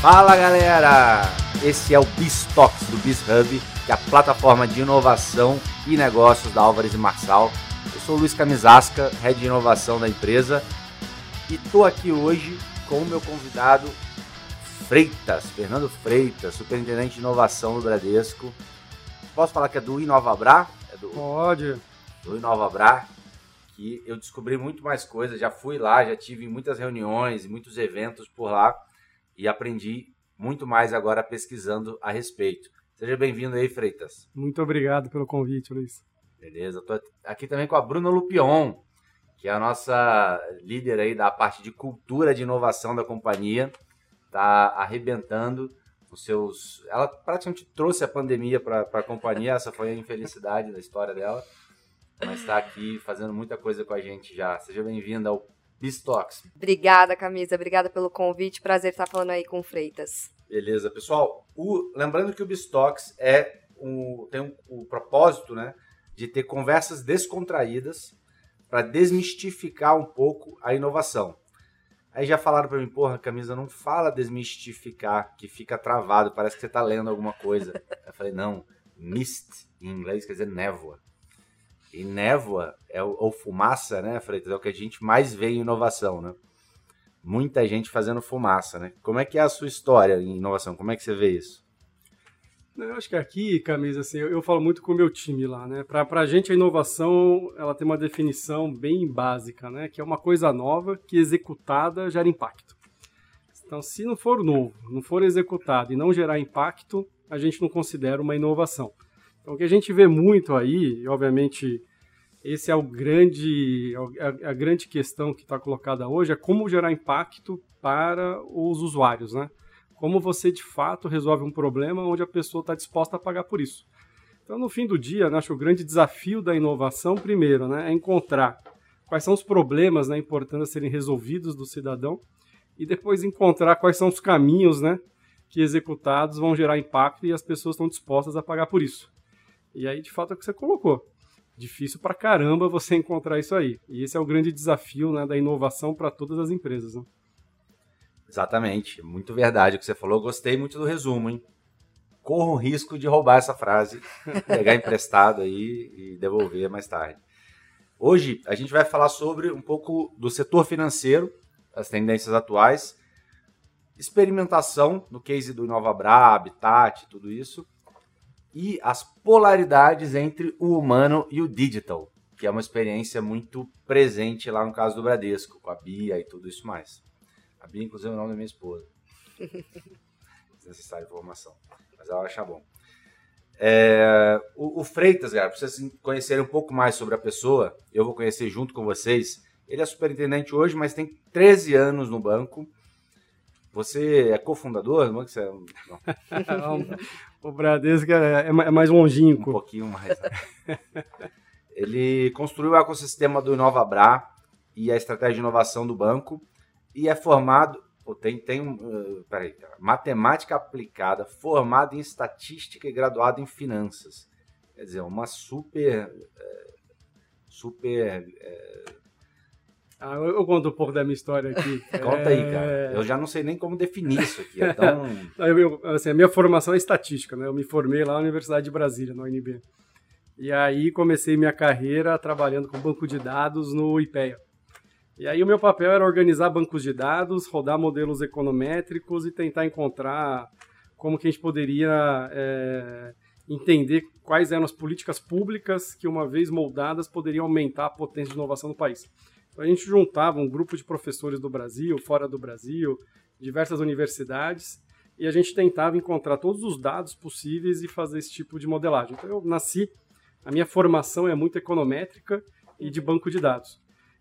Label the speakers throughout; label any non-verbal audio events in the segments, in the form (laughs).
Speaker 1: Fala galera! Esse é o BizTalks do BizHub, que é a plataforma de inovação e negócios da Álvares e Marçal. Eu sou o Luiz Camisasca, head de inovação da empresa, e estou aqui hoje com o meu convidado Freitas, Fernando Freitas, superintendente de inovação do Bradesco. Posso falar que é do InovaBra? É do,
Speaker 2: Pode.
Speaker 1: do InovaBra, que eu descobri muito mais coisas, já fui lá, já tive muitas reuniões, muitos eventos por lá e aprendi muito mais agora pesquisando a respeito. Seja bem-vindo aí, Freitas.
Speaker 2: Muito obrigado pelo convite, Luiz.
Speaker 1: Beleza, tô aqui também com a Bruna Lupion, que é a nossa líder aí da parte de cultura de inovação da companhia. Tá arrebentando os seus. Ela praticamente trouxe a pandemia para a companhia, essa foi a infelicidade da história dela. Mas está aqui fazendo muita coisa com a gente já. Seja bem-vinda ao Bistox.
Speaker 3: Obrigada, Camisa. Obrigada pelo convite. Prazer estar falando aí com o Freitas.
Speaker 1: Beleza, pessoal. O, lembrando que o Bistox é um, tem um, o propósito né, de ter conversas descontraídas para desmistificar um pouco a inovação. Aí já falaram para mim, porra, camisa, não fala desmistificar, que fica travado, parece que você está lendo alguma coisa. Eu falei, não, mist em inglês quer dizer névoa. E névoa, é, ou fumaça, né, Freitas, é o que a gente mais vê em inovação, né? Muita gente fazendo fumaça, né? Como é que é a sua história em inovação? Como é que você vê isso?
Speaker 2: Eu acho que aqui, Camisa, assim, eu, eu falo muito com o meu time lá, né? Para a gente a inovação, ela tem uma definição bem básica, né? Que é uma coisa nova que executada gera impacto. Então, se não for novo, não for executado e não gerar impacto, a gente não considera uma inovação. Então, o que a gente vê muito aí, e obviamente esse é o grande, a, a grande questão que está colocada hoje, é como gerar impacto para os usuários, né? Como você de fato resolve um problema onde a pessoa está disposta a pagar por isso. Então, no fim do dia, né, acho que o grande desafio da inovação, primeiro, né, é encontrar quais são os problemas né, importantes a serem resolvidos do cidadão e depois encontrar quais são os caminhos né, que executados vão gerar impacto e as pessoas estão dispostas a pagar por isso. E aí, de fato, é o que você colocou. Difícil pra caramba você encontrar isso aí. E esse é o grande desafio né, da inovação para todas as empresas. Né?
Speaker 1: Exatamente, muito verdade o que você falou. Gostei muito do resumo, hein? Corro o risco de roubar essa frase, (laughs) pegar emprestado aí e devolver mais tarde. Hoje a gente vai falar sobre um pouco do setor financeiro, as tendências atuais, experimentação no case do InovaBra, Habitat, tudo isso, e as polaridades entre o humano e o digital, que é uma experiência muito presente lá no caso do Bradesco, com a Bia e tudo isso mais. A Bia, inclusive, é o nome da minha esposa. (laughs) Desnecessária informação. Mas ela acha bom. É, o, o, Freitas, galera, para vocês conhecerem um pouco mais sobre a pessoa, eu vou conhecer junto com vocês. Ele é superintendente hoje, mas tem 13 anos no banco. Você é cofundador do banco? Você é... (laughs)
Speaker 2: o Bradesco é, é mais longínquo.
Speaker 1: Um pouquinho mais. Né? (laughs) Ele construiu o ecossistema do InovaBra e a estratégia de inovação do banco e é formado, tem, tem uh, peraí, matemática aplicada, formado em estatística e graduado em finanças. Quer dizer, uma super, uh, super...
Speaker 2: Ah, eu, eu, conto um pouco da minha história aqui. (laughs)
Speaker 1: Conta aí, cara. É. Eu já não sei nem como definir isso aqui. É tão... (laughs)
Speaker 2: eu, eu, assim, a minha formação é estatística, né? Eu me formei lá na Universidade de Brasília, na UNB. E aí comecei minha carreira trabalhando com banco de dados no IPEA. E aí o meu papel era organizar bancos de dados, rodar modelos econométricos e tentar encontrar como que a gente poderia é, entender quais eram as políticas públicas que, uma vez moldadas, poderiam aumentar a potência de inovação no país. A gente juntava um grupo de professores do Brasil, fora do Brasil, diversas universidades, e a gente tentava encontrar todos os dados possíveis e fazer esse tipo de modelagem. Então eu nasci, a minha formação é muito econométrica e de banco de dados.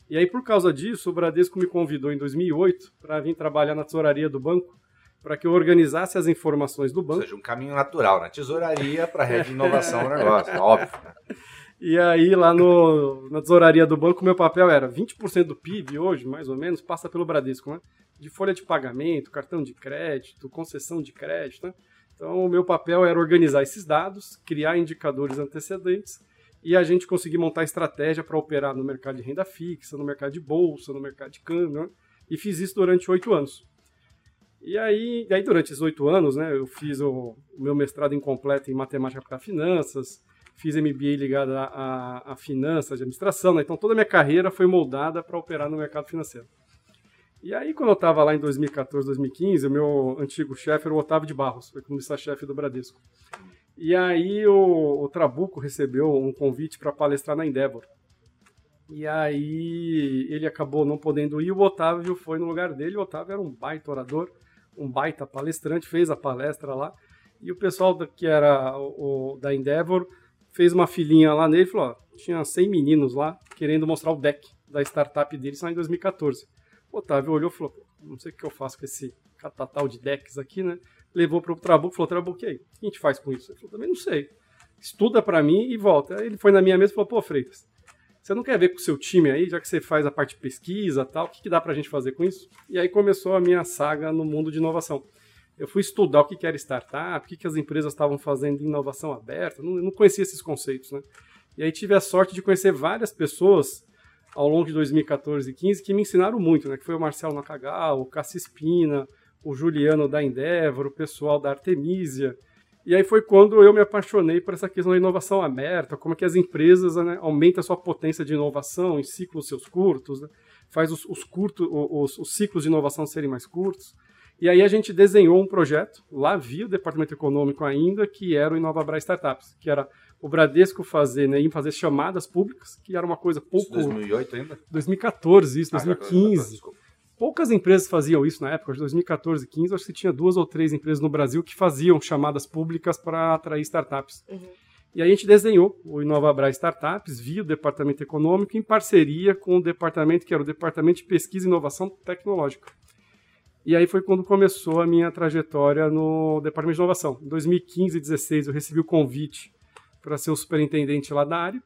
Speaker 2: E aí, por causa disso, o Bradesco me convidou em 2008 para vir trabalhar na tesouraria do banco, para que eu organizasse as informações do banco. Ou
Speaker 1: seja, um caminho natural, né? Tesouraria para a rede de inovação do negócio, óbvio. (laughs)
Speaker 2: E aí, lá no, na tesouraria do banco, meu papel era 20% do PIB hoje, mais ou menos, passa pelo Bradesco, né? De folha de pagamento, cartão de crédito, concessão de crédito, né? Então, o meu papel era organizar esses dados, criar indicadores antecedentes e a gente conseguir montar estratégia para operar no mercado de renda fixa, no mercado de bolsa, no mercado de câmbio, né? e fiz isso durante oito anos. E aí, e aí durante esses oito anos, né, eu fiz o, o meu mestrado incompleto em matemática para finanças, fiz MBA ligado a, a, a finanças, de administração, né? então toda a minha carreira foi moldada para operar no mercado financeiro. E aí, quando eu estava lá em 2014, 2015, o meu antigo chefe era o Otávio de Barros, foi comissário-chefe do Bradesco. E aí o, o Trabuco recebeu um convite para palestrar na Endeavor. E aí ele acabou não podendo ir, o Otávio foi no lugar dele, o Otávio era um baita orador, um baita palestrante, fez a palestra lá, e o pessoal que era o, o da Endeavor fez uma filinha lá nele e falou, ó, tinha 100 meninos lá querendo mostrar o deck da startup deles lá em 2014. O Otávio olhou e falou, não sei o que eu faço com esse catatal de decks aqui, né? Levou para o Trabuco e falou, Trabuco, aí? O que a gente faz com isso? Ele falou, também não sei. Estuda para mim e volta. Aí ele foi na minha mesa e falou, pô, Freitas, você não quer ver com o seu time aí, já que você faz a parte de pesquisa tal, o que, que dá para a gente fazer com isso? E aí começou a minha saga no mundo de inovação. Eu fui estudar o que, era startup, o que, que as empresas estavam fazendo de inovação aberta, não, não conhecia esses conceitos, né? E aí tive a sorte de conhecer várias pessoas ao longo de 2014 e 15 que me ensinaram muito, né? Que foi o Marcelo Nakagal, o Cassis Pina, o Juliano da Endeavor, o pessoal da Artemisia. E aí foi quando eu me apaixonei por essa questão da inovação aberta, como é que as empresas né, aumentam a sua potência de inovação em ciclos seus curtos, né? faz os, os, curtos, os, os ciclos de inovação serem mais curtos. E aí a gente desenhou um projeto, lá via o departamento econômico ainda, que era o Inovabra Startups, que era o Bradesco fazer, né, em fazer chamadas públicas, que era uma coisa pouco...
Speaker 1: Isso 2008 ainda?
Speaker 2: 2014, isso, 2015. Ah, Poucas empresas faziam isso na época, de 2014 e 2015, acho que tinha duas ou três empresas no Brasil que faziam chamadas públicas para atrair startups. Uhum. E aí a gente desenhou o Inovabra Startups via o Departamento Econômico em parceria com o departamento que era o Departamento de Pesquisa e Inovação Tecnológica. E aí foi quando começou a minha trajetória no Departamento de Inovação. Em 2015 e 2016 eu recebi o convite para ser o superintendente lá da área.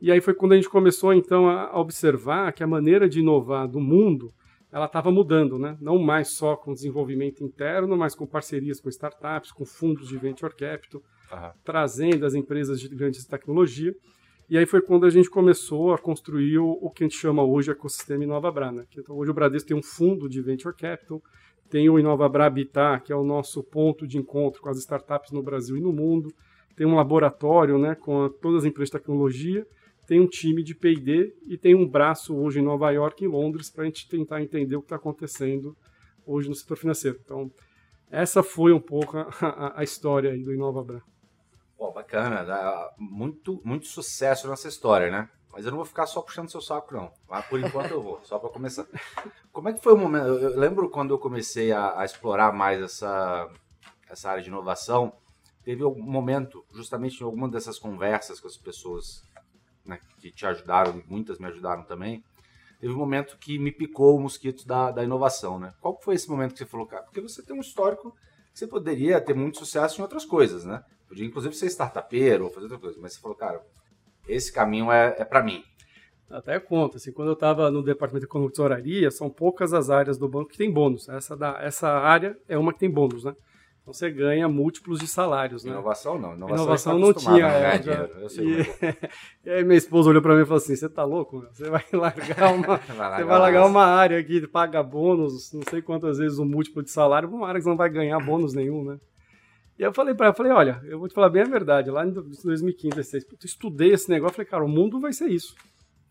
Speaker 2: E aí foi quando a gente começou então a observar que a maneira de inovar do mundo ela estava mudando, né? não mais só com desenvolvimento interno, mas com parcerias com startups, com fundos de venture capital, uhum. trazendo as empresas de grandes tecnologia. E aí foi quando a gente começou a construir o, o que a gente chama hoje ecossistema InovaBra. Né? Então, hoje o Bradesco tem um fundo de venture capital, tem o InovaBra Habitat, que é o nosso ponto de encontro com as startups no Brasil e no mundo, tem um laboratório né, com todas as empresas de tecnologia, tem um time de P&D e tem um braço hoje em Nova York e Londres para a gente tentar entender o que está acontecendo hoje no setor financeiro. Então, essa foi um pouco a, a história aí do InovaBran.
Speaker 1: Pô, bacana. Muito, muito sucesso nessa história, né? Mas eu não vou ficar só puxando seu saco, não. Mas por enquanto eu vou, só para começar. Como é que foi o momento? Eu lembro quando eu comecei a, a explorar mais essa, essa área de inovação, teve um momento, justamente em alguma dessas conversas com as pessoas né, que te ajudaram, muitas me ajudaram também, teve um momento que me picou o mosquito da, da inovação, né? Qual foi esse momento que você falou, cara? Porque você tem um histórico que você poderia ter muito sucesso em outras coisas, né? Podia inclusive ser startupeiro ou fazer outra coisa, mas você falou, cara, esse caminho é, é para mim.
Speaker 2: Até conta, assim, quando eu estava no departamento de tesouraria, são poucas as áreas do banco que tem bônus. Essa, da, essa área é uma que tem bônus, né? Então você ganha múltiplos de salários, né?
Speaker 1: Inovação não.
Speaker 2: Inovação, Inovação não tinha. É, já... e... É. (laughs) e... aí minha esposa olhou para mim e falou assim: "Você tá louco? Meu? Você vai (laughs) largar uma, (laughs) vai largar você vai largar uma área aqui que paga bônus, não sei quantas vezes o múltiplo de salário, uma área que você não vai ganhar bônus nenhum, né?" E eu falei para ela, falei, olha, eu vou te falar bem a verdade, lá em 2015, 2016, eu estudei esse negócio, falei, cara, o mundo vai ser isso.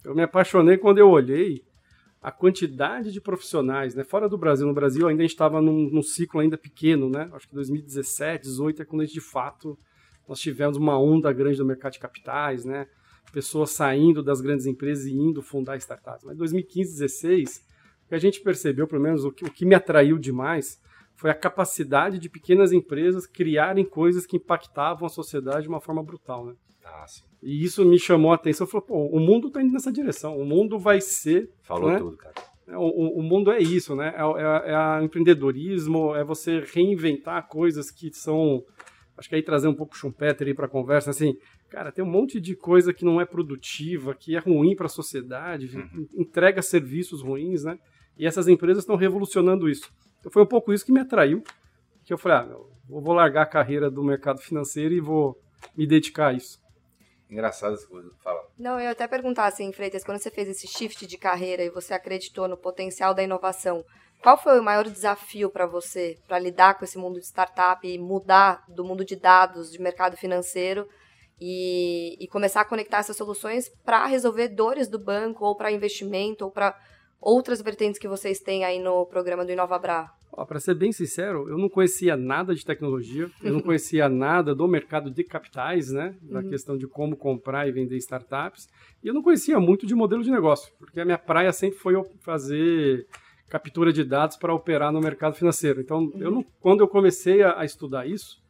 Speaker 2: Eu me apaixonei quando eu olhei a quantidade de profissionais, né, fora do Brasil, no Brasil ainda a gente estava num, num, ciclo ainda pequeno, né, acho que 2017, 2018 é quando a gente de fato nós tivemos uma onda grande no mercado de capitais, né, pessoas saindo das grandes empresas e indo fundar startups. Mas 2015, 2016, o que a gente percebeu, pelo menos o que, o que me atraiu demais, foi a capacidade de pequenas empresas criarem coisas que impactavam a sociedade de uma forma brutal, né?
Speaker 1: Ah, sim.
Speaker 2: E isso me chamou a atenção. Pô, o mundo está indo nessa direção. O mundo vai ser.
Speaker 1: Falou
Speaker 2: né?
Speaker 1: tudo, cara.
Speaker 2: É, o, o, mundo é isso, né? É, é, é empreendedorismo, é você reinventar coisas que são. Acho que aí trazer um pouco Schumpeter aí para a conversa, assim, cara, tem um monte de coisa que não é produtiva, que é ruim para a sociedade, uhum. entrega serviços ruins, né? E essas empresas estão revolucionando isso. Então foi um pouco isso que me atraiu, que eu falei, ah, eu vou largar a carreira do mercado financeiro e vou me dedicar a isso.
Speaker 1: Engraçado essa coisa. Fala.
Speaker 3: Não, eu ia até perguntar assim, Freitas, quando você fez esse shift de carreira e você acreditou no potencial da inovação, Qual foi o maior desafio para você para lidar com esse mundo de startup e mudar do mundo de dados, de mercado financeiro e, e começar a conectar essas soluções para resolver dores do banco ou para investimento ou para outras vertentes que vocês têm aí no programa do InovaBra?
Speaker 2: Para ser bem sincero, eu não conhecia nada de tecnologia, eu não (laughs) conhecia nada do mercado de capitais, né? Da uhum. questão de como comprar e vender startups. E eu não conhecia muito de modelo de negócio, porque a minha praia sempre foi fazer captura de dados para operar no mercado financeiro. Então, uhum. eu não, quando eu comecei a, a, estudar isso,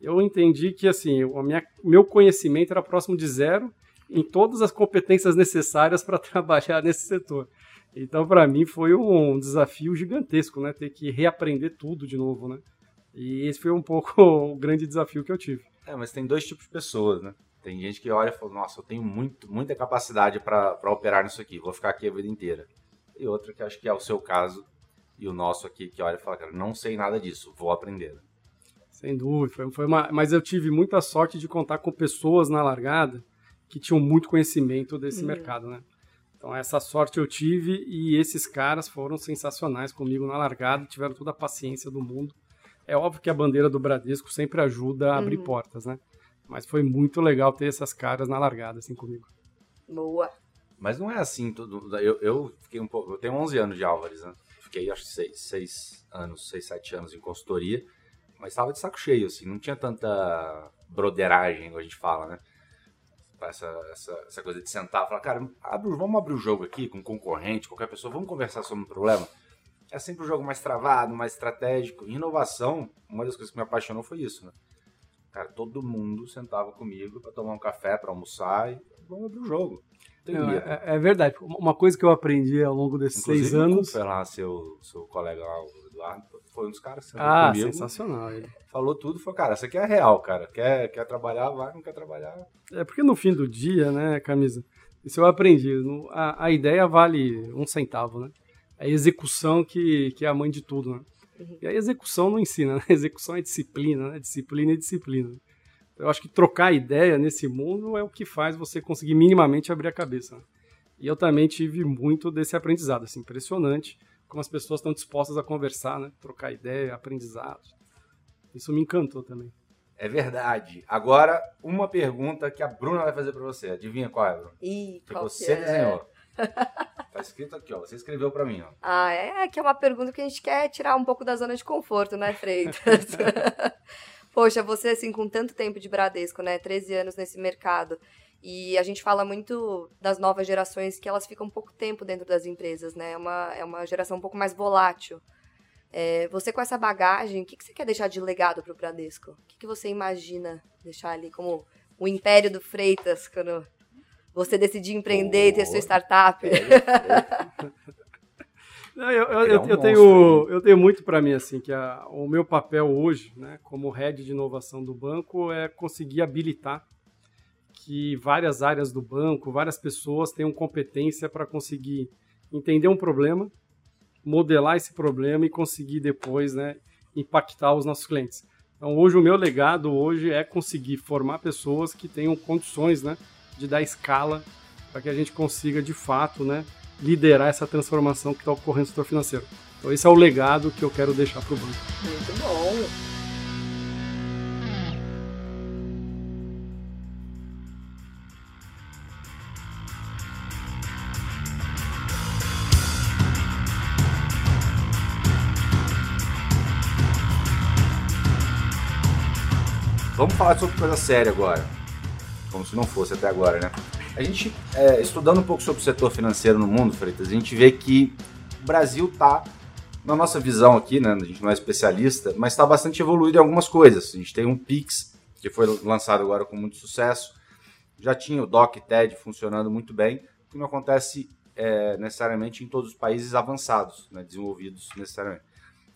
Speaker 2: eu entendi que assim, o meu conhecimento era próximo de zero em todas as competências necessárias para (laughs) trabalhar nesse setor. Então, para mim, foi um desafio gigantesco, né? Ter que reaprender tudo de novo, né? E esse foi um pouco (laughs) o grande desafio que eu tive.
Speaker 1: É, mas tem dois tipos de pessoas, né? Tem gente que olha e fala, nossa, eu tenho muito, muita capacidade para operar nisso aqui, vou ficar aqui a vida inteira. E outra que acho que é o seu caso e o nosso aqui, que olha e fala, cara, não sei nada disso, vou aprender.
Speaker 2: Sem dúvida, foi, foi uma, mas eu tive muita sorte de contar com pessoas na largada que tinham muito conhecimento desse mercado, né? Então essa sorte eu tive e esses caras foram sensacionais comigo na largada, tiveram toda a paciência do mundo. É óbvio que a bandeira do Bradesco sempre ajuda a abrir uhum. portas, né? Mas foi muito legal ter essas caras na largada assim comigo.
Speaker 3: Boa.
Speaker 1: Mas não é assim tudo. Eu, eu fiquei um pouco. Eu tenho 11 anos de Álvares, né? Fiquei acho que 6, 6 anos, 6, 7 anos em consultoria, mas estava de saco cheio, assim, não tinha tanta broderagem, como a gente fala, né? Essa, essa, essa coisa de sentar e falar, cara, abre, vamos abrir o jogo aqui com um concorrente, qualquer pessoa, vamos conversar sobre um problema. É sempre um jogo mais travado, mais estratégico. Inovação, uma das coisas que me apaixonou foi isso, né? Cara, todo mundo sentava comigo para tomar um café, para almoçar e vamos abrir o jogo.
Speaker 2: Não, é, é, verdade. Uma coisa que eu aprendi ao longo desses Inclusive, seis anos.
Speaker 1: Cooper, lá, seu, seu colega lá, o Eduardo, foi um dos caras que
Speaker 2: ah,
Speaker 1: comigo.
Speaker 2: sensacional. Ele.
Speaker 1: Falou tudo, falou, cara, isso aqui é real, cara. Quer, quer trabalhar, vai, não quer trabalhar.
Speaker 2: É porque no fim do dia, né, Camisa, isso eu aprendi. A, a ideia vale um centavo, né? É a execução que, que é a mãe de tudo, né? E a execução não ensina, né? (laughs) A execução é disciplina, né? Disciplina é disciplina. Eu acho que trocar ideia nesse mundo é o que faz você conseguir minimamente abrir a cabeça. Né? E eu também tive muito desse aprendizado, assim, impressionante como as pessoas estão dispostas a conversar, né? Trocar ideia, aprendizado. Isso me encantou também.
Speaker 1: É verdade. Agora, uma pergunta que a Bruna vai fazer para você. Adivinha qual é, Bruna?
Speaker 3: Ih,
Speaker 1: que você
Speaker 3: que
Speaker 1: é? desenhou. (laughs) Tá escrito aqui, ó. Você escreveu para mim, ó.
Speaker 3: Ah, é, é que é uma pergunta que a gente quer tirar um pouco da zona de conforto, né, Freitas? (laughs) (laughs) Poxa, você assim com tanto tempo de Bradesco, né, 13 anos nesse mercado, e a gente fala muito das novas gerações que elas ficam pouco tempo dentro das empresas, né? É uma, é uma geração um pouco mais volátil. É, você com essa bagagem, o que, que você quer deixar de legado para o Bradesco? O que, que você imagina deixar ali como o império do Freitas quando você decidir empreender oh, e ter sua startup? (laughs)
Speaker 2: Não, eu, eu, eu, um eu tenho, eu tenho muito para mim assim que a, o meu papel hoje, né, como head de inovação do banco, é conseguir habilitar que várias áreas do banco, várias pessoas tenham competência para conseguir entender um problema, modelar esse problema e conseguir depois, né, impactar os nossos clientes. Então, hoje o meu legado hoje é conseguir formar pessoas que tenham condições, né, de dar escala para que a gente consiga de fato, né, liderar essa transformação que está ocorrendo no setor financeiro. Então, esse é o legado que eu quero deixar para o banco.
Speaker 3: Muito bom.
Speaker 1: Falar sobre coisa séria agora. Como se não fosse até agora, né? A gente, é, estudando um pouco sobre o setor financeiro no mundo, Freitas, a gente vê que o Brasil está, na nossa visão aqui, né? A gente não é especialista, mas está bastante evoluído em algumas coisas. A gente tem um Pix, que foi lançado agora com muito sucesso. Já tinha o DOC TED funcionando muito bem, que não acontece é, necessariamente em todos os países avançados, né, desenvolvidos necessariamente.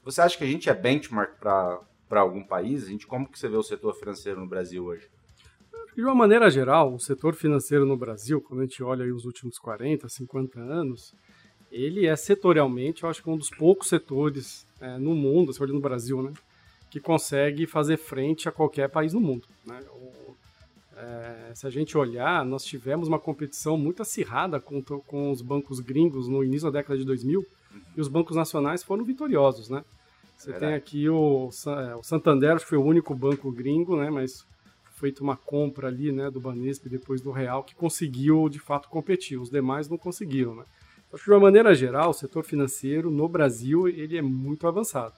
Speaker 1: Você acha que a gente é benchmark para para algum país? A gente, como que você vê o setor financeiro no Brasil hoje?
Speaker 2: De uma maneira geral, o setor financeiro no Brasil, quando a gente olha os últimos 40, 50 anos, ele é setorialmente, eu acho que um dos poucos setores é, no mundo, se olha no Brasil, né, que consegue fazer frente a qualquer país no mundo. Né? O, é, se a gente olhar, nós tivemos uma competição muito acirrada com, com os bancos gringos no início da década de 2000, e os bancos nacionais foram vitoriosos, né? Você tem aqui o, é, o Santander, acho que foi o único banco gringo, né? Mas feito uma compra ali, né, do Banesp depois do Real que conseguiu de fato competir. Os demais não conseguiram, né? Acho que de uma maneira geral, o setor financeiro no Brasil ele é muito avançado.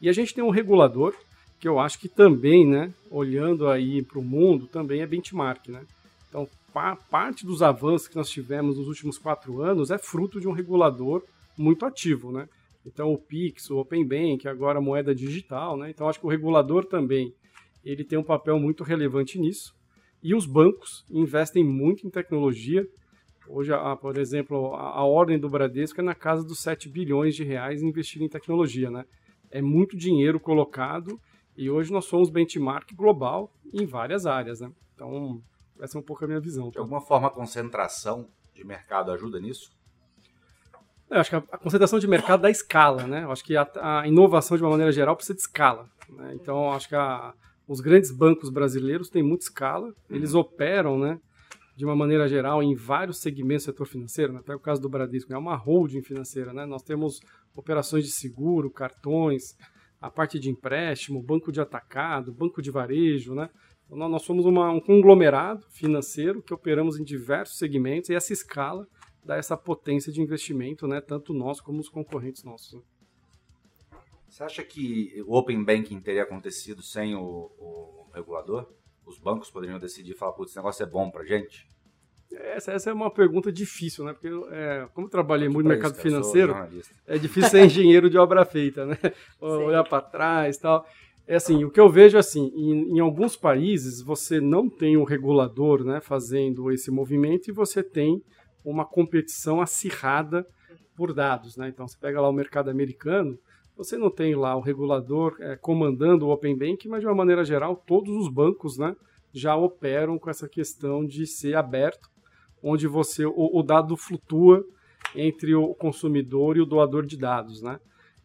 Speaker 2: E a gente tem um regulador que eu acho que também, né, olhando aí para o mundo, também é benchmark, né? Então, pa parte dos avanços que nós tivemos nos últimos quatro anos é fruto de um regulador muito ativo, né? Então, o Pix, o Open Bank, agora a moeda digital, né? Então, acho que o regulador também ele tem um papel muito relevante nisso. E os bancos investem muito em tecnologia. Hoje, a, por exemplo, a, a, ordem do Bradesco é na casa dos 7 bilhões de reais investir em tecnologia, né? É muito dinheiro colocado e hoje nós somos benchmark global em várias áreas, né? Então, essa é um pouco a minha visão.
Speaker 1: De tá? alguma forma, a concentração de mercado ajuda nisso?
Speaker 2: Eu acho que a, concentração de mercado dá escala, né? Eu acho que a, a, inovação, de uma maneira geral, precisa de escala. Né? Então, acho que a, os grandes bancos brasileiros têm muita escala, eles uhum. operam, né? De uma maneira geral, em vários segmentos do setor financeiro, né? até o caso do Bradesco, é uma holding financeira, né? Nós temos operações de seguro, cartões, a parte de empréstimo, banco de atacado, banco de varejo, né? Então, nós somos uma, um conglomerado financeiro que operamos em diversos segmentos e essa escala dá essa potência de investimento, né? Tanto nós como os concorrentes nossos. Né?
Speaker 1: Você acha que o Open Banking teria acontecido sem o, o regulador? Os bancos poderiam decidir e falar, putz, esse negócio é bom pra gente?
Speaker 2: Essa, essa é uma pergunta difícil, né? Porque, é, como eu trabalhei muito no mercado isso, financeiro, é difícil ser (laughs) engenheiro de obra feita, né? (laughs) Olhar para trás e tal. É assim, o que eu vejo é assim, em, em, alguns países você não tem um regulador né, fazendo esse movimento e você tem uma competição acirrada por dados. Né? Então você pega lá o mercado americano, você não tem lá o regulador é, comandando o Open Bank, mas de uma maneira geral, todos os bancos né, já operam com essa questão de ser aberto, onde você o, o dado flutua entre o consumidor e o doador de dados. Né?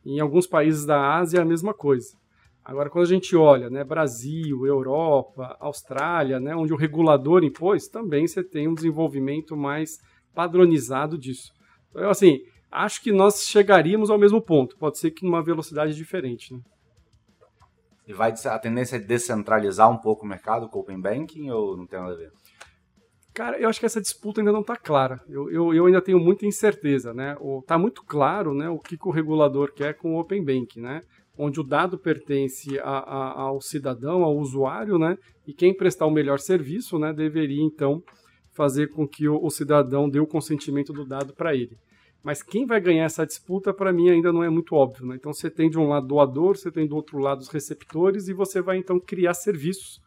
Speaker 2: Em alguns países da Ásia é a mesma coisa. Agora, quando a gente olha, né, Brasil, Europa, Austrália, né, onde o regulador impôs, também você tem um desenvolvimento mais padronizado disso. Então, assim, acho que nós chegaríamos ao mesmo ponto. Pode ser que numa velocidade diferente. Né?
Speaker 1: E vai a tendência é descentralizar um pouco o mercado com o Open Banking ou não tem nada a ver?
Speaker 2: Cara, eu acho que essa disputa ainda não está clara. Eu, eu, eu, ainda tenho muita incerteza, né? Está muito claro né, o que, que, o regulador quer com o Open Banking, né? Onde o dado pertence a, a, ao cidadão, ao usuário, né? E quem prestar o melhor serviço, né? Deveria, então, fazer com que o, o cidadão dê o consentimento do dado para ele. Mas quem vai ganhar essa disputa, para mim, ainda não é muito óbvio. Né? Então, você tem de um lado doador, você tem do outro lado os receptores, e você vai, então, criar serviços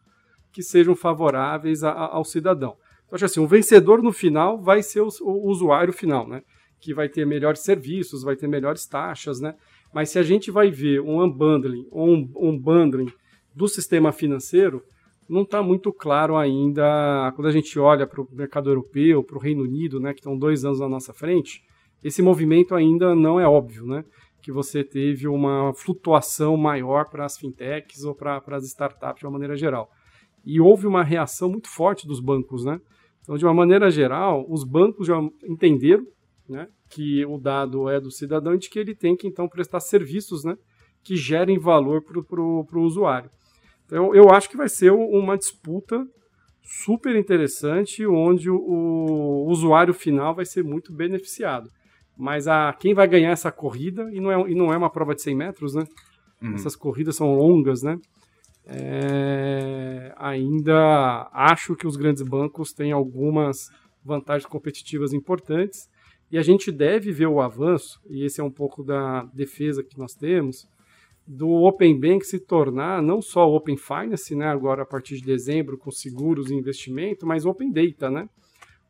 Speaker 2: que sejam favoráveis a, a, ao cidadão. Então, acho assim, o vencedor no final vai ser o, o, usuário final, né? que vai ter melhores serviços, vai ter melhores taxas. Né? Mas se a gente vai ver um unbundling ou um, um bundling do sistema financeiro, não está muito claro ainda, quando a gente olha para o mercado europeu, para o Reino Unido, né, que estão dois anos na nossa frente, esse movimento ainda não é óbvio, né? Que você teve uma flutuação maior para as fintechs ou para as startups de uma maneira geral. E houve uma reação muito forte dos bancos, né? Então, de uma maneira geral, os bancos já entenderam né, que o dado é do cidadão e de que ele tem que, então, prestar serviços né, que gerem valor para o usuário. Então, eu acho que vai ser uma disputa super interessante, onde o, o usuário final vai ser muito beneficiado. Mas a, quem vai ganhar essa corrida, e não é, e não é uma prova de 100 metros, né? Uhum. Essas corridas são longas, né? É, ainda acho que os grandes bancos têm algumas vantagens competitivas importantes e a gente deve ver o avanço, e esse é um pouco da defesa que nós temos, do Open Bank se tornar não só Open Finance, né, agora a partir de dezembro com seguros e investimento, mas Open Data, né,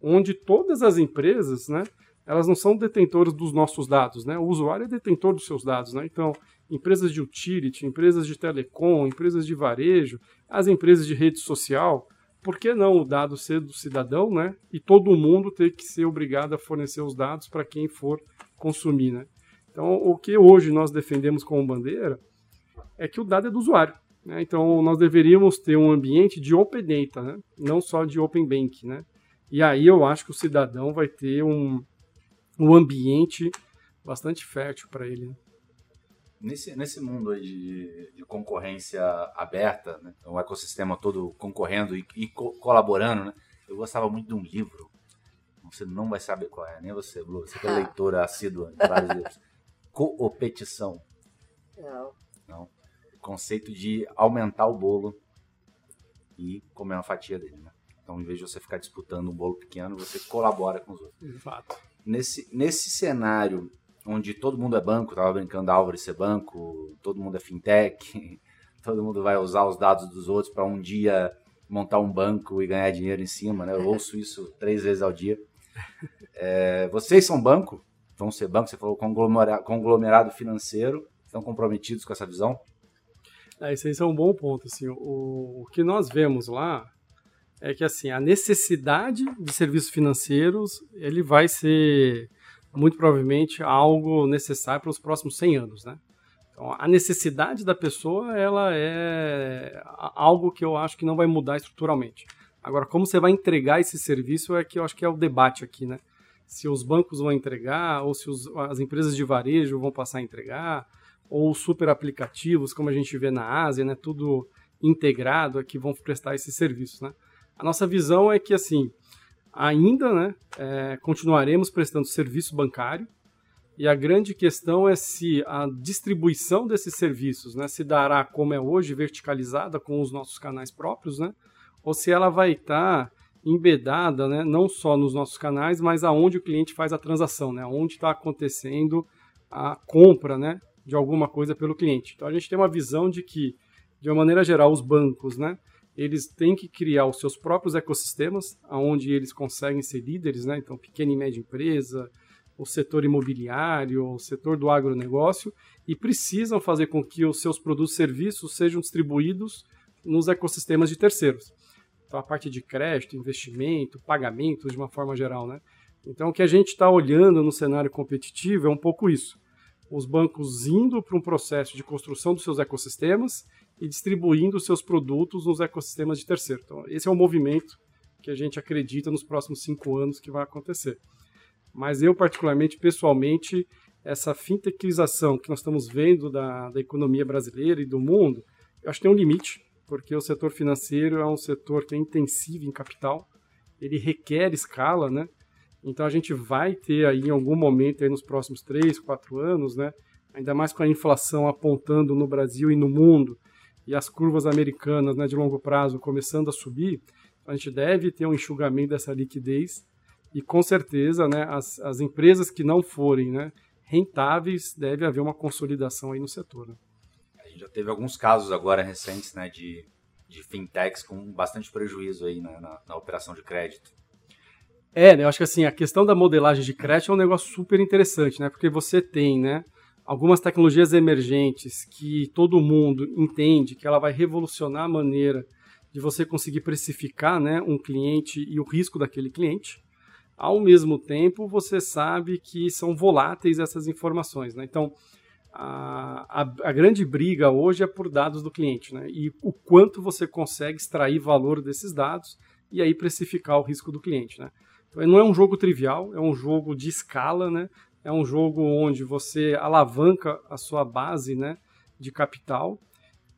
Speaker 2: onde todas as empresas, né, elas não são detentoras dos nossos dados, né? O usuário é detentor dos seus dados, né? Então, empresas de utility, empresas de telecom, empresas de varejo, as empresas de rede social, por que não o dado ser do cidadão, né? E todo mundo ter que ser obrigado a fornecer os dados para quem for consumir, né? Então, o que hoje nós defendemos como bandeira é que o dado é do usuário. Né? Então, nós deveríamos ter um ambiente de open data, né? não só de open bank. Né? E aí eu acho que o cidadão vai ter um, um ambiente bastante fértil para ele. Né?
Speaker 1: Nesse, nesse mundo aí de, de concorrência aberta, né? o ecossistema todo concorrendo e, e co colaborando, né? eu gostava muito de um livro, você não vai saber qual é, nem você, Blue, você que é (laughs) leitora assídua de vários livros. Coopetição.
Speaker 3: Não.
Speaker 1: Não. Conceito de aumentar o bolo e comer uma fatia dele, né? Então, em vez de você ficar disputando um bolo pequeno, você colabora com os outros.
Speaker 2: De fato.
Speaker 1: Nesse, nesse cenário onde todo mundo é banco, tava brincando da Álvaro ser banco, todo mundo é fintech, (laughs) todo mundo vai usar os dados dos outros para um dia montar um banco e ganhar dinheiro em cima, né? Eu ouço isso três vezes ao dia. É, vocês são banco? Vão ser banco? Você falou conglomerado, conglomerado financeiro. Estão comprometidos com essa visão?
Speaker 2: É, isso aí é um bom ponto. Assim, o, o que nós vemos lá é que assim a necessidade de serviços financeiros ele vai ser muito provavelmente algo necessário para os próximos 100 anos, né? Então, a necessidade da pessoa ela é algo que eu acho que não vai mudar estruturalmente. Agora, como você vai entregar esse serviço é que eu acho que é o debate aqui, né? Se os bancos vão entregar ou se os, as empresas de varejo vão passar a entregar ou super aplicativos, como a gente vê na Ásia, né? Tudo integrado, é que vão prestar esse serviço, né? A nossa visão é que, assim, ainda né, é, continuaremos prestando serviço bancário e a grande questão é se a distribuição desses serviços né, se dará como é hoje, verticalizada com os nossos canais próprios, né, ou se ela vai estar embedada né, não só nos nossos canais, mas aonde o cliente faz a transação, né, onde está acontecendo a compra né, de alguma coisa pelo cliente. Então a gente tem uma visão de que, de uma maneira geral, os bancos, né, eles têm que criar os seus próprios ecossistemas, onde eles conseguem ser líderes, né? Então, pequena e média empresa, o setor imobiliário, o setor do agronegócio, e precisam fazer com que os seus produtos e serviços sejam distribuídos nos ecossistemas de terceiros. Então, a parte de crédito, investimento, pagamento, de uma forma geral, né? Então, o que a gente está olhando no cenário competitivo é um pouco isso. Os bancos indo para um processo de construção dos seus ecossistemas e distribuindo seus produtos nos ecossistemas de terceiro. Então, esse é o movimento que a gente acredita nos próximos cinco anos que vai acontecer. Mas eu, particularmente, pessoalmente, essa fintechização que nós estamos vendo da, da economia brasileira e do mundo, eu acho que tem um limite, porque o setor financeiro é um setor que é intensivo em capital, ele requer escala, né? Então a gente vai ter aí em algum momento aí nos próximos três, quatro anos, né? Ainda mais com a inflação apontando no Brasil e no mundo, e as curvas americanas né, de longo prazo começando a subir, a gente deve ter um enxugamento dessa liquidez e com certeza né, as, as empresas que não forem né, rentáveis, deve haver uma consolidação aí no setor. Né?
Speaker 1: Gente já teve alguns casos agora recentes né, de, de fintechs com bastante prejuízo aí na, na, na operação de crédito.
Speaker 2: É, né, eu acho que assim, a questão da modelagem de crédito é um negócio super interessante, né? Porque você tem, né, algumas tecnologias emergentes que todo mundo entende que ela vai revolucionar a maneira de você conseguir precificar né, um cliente e o risco daquele cliente. Ao mesmo tempo, você sabe que são voláteis essas informações. Né? Então, a, a, grande briga hoje é por dados do cliente né? e o quanto você consegue extrair valor desses dados e aí precificar o risco do cliente. Né? Então, não é um jogo trivial, é um jogo de escala, né? é um jogo onde você alavanca a sua base né, de capital.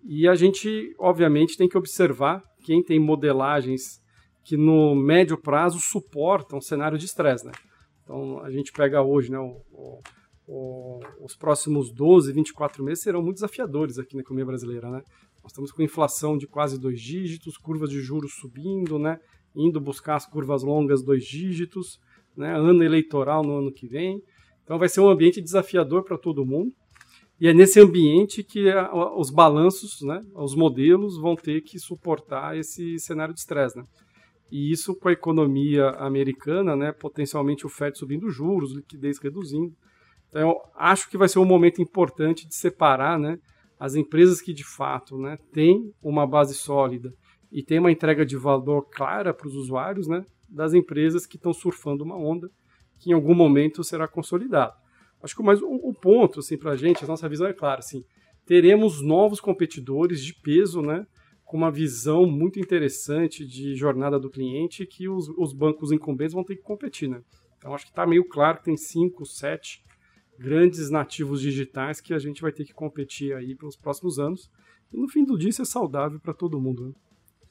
Speaker 2: E a gente, obviamente, tem que observar quem tem modelagens que no médio prazo suportam cenário de estresse. Né? Então, a gente pega hoje, né, o, o, o, os próximos 12, 24 meses serão muito desafiadores aqui na economia brasileira. Né? Nós estamos com inflação de quase dois dígitos, curvas de juros subindo, né, indo buscar as curvas longas dois dígitos, né, ano eleitoral no ano que vem. Então vai ser um ambiente desafiador para todo mundo. E é nesse ambiente que os balanços, né, os modelos vão ter que suportar esse cenário de estresse. Né? E isso com a economia americana, né, potencialmente o FED subindo juros, liquidez reduzindo. Então acho que vai ser um momento importante de separar né, as empresas que de fato né, têm uma base sólida e têm uma entrega de valor clara para os usuários, né, das empresas que estão surfando uma onda que em algum momento será consolidado. Acho que mais o, ponto assim para a gente, a nossa visão é clara, assim, teremos novos competidores de peso, né, com uma visão muito interessante de jornada do cliente que os, os bancos incumbentes vão ter que competir, né. Então acho que está meio claro que tem cinco, sete grandes nativos digitais que a gente vai ter que competir aí pelos próximos anos. E no fim do dia isso é saudável para todo mundo. Né?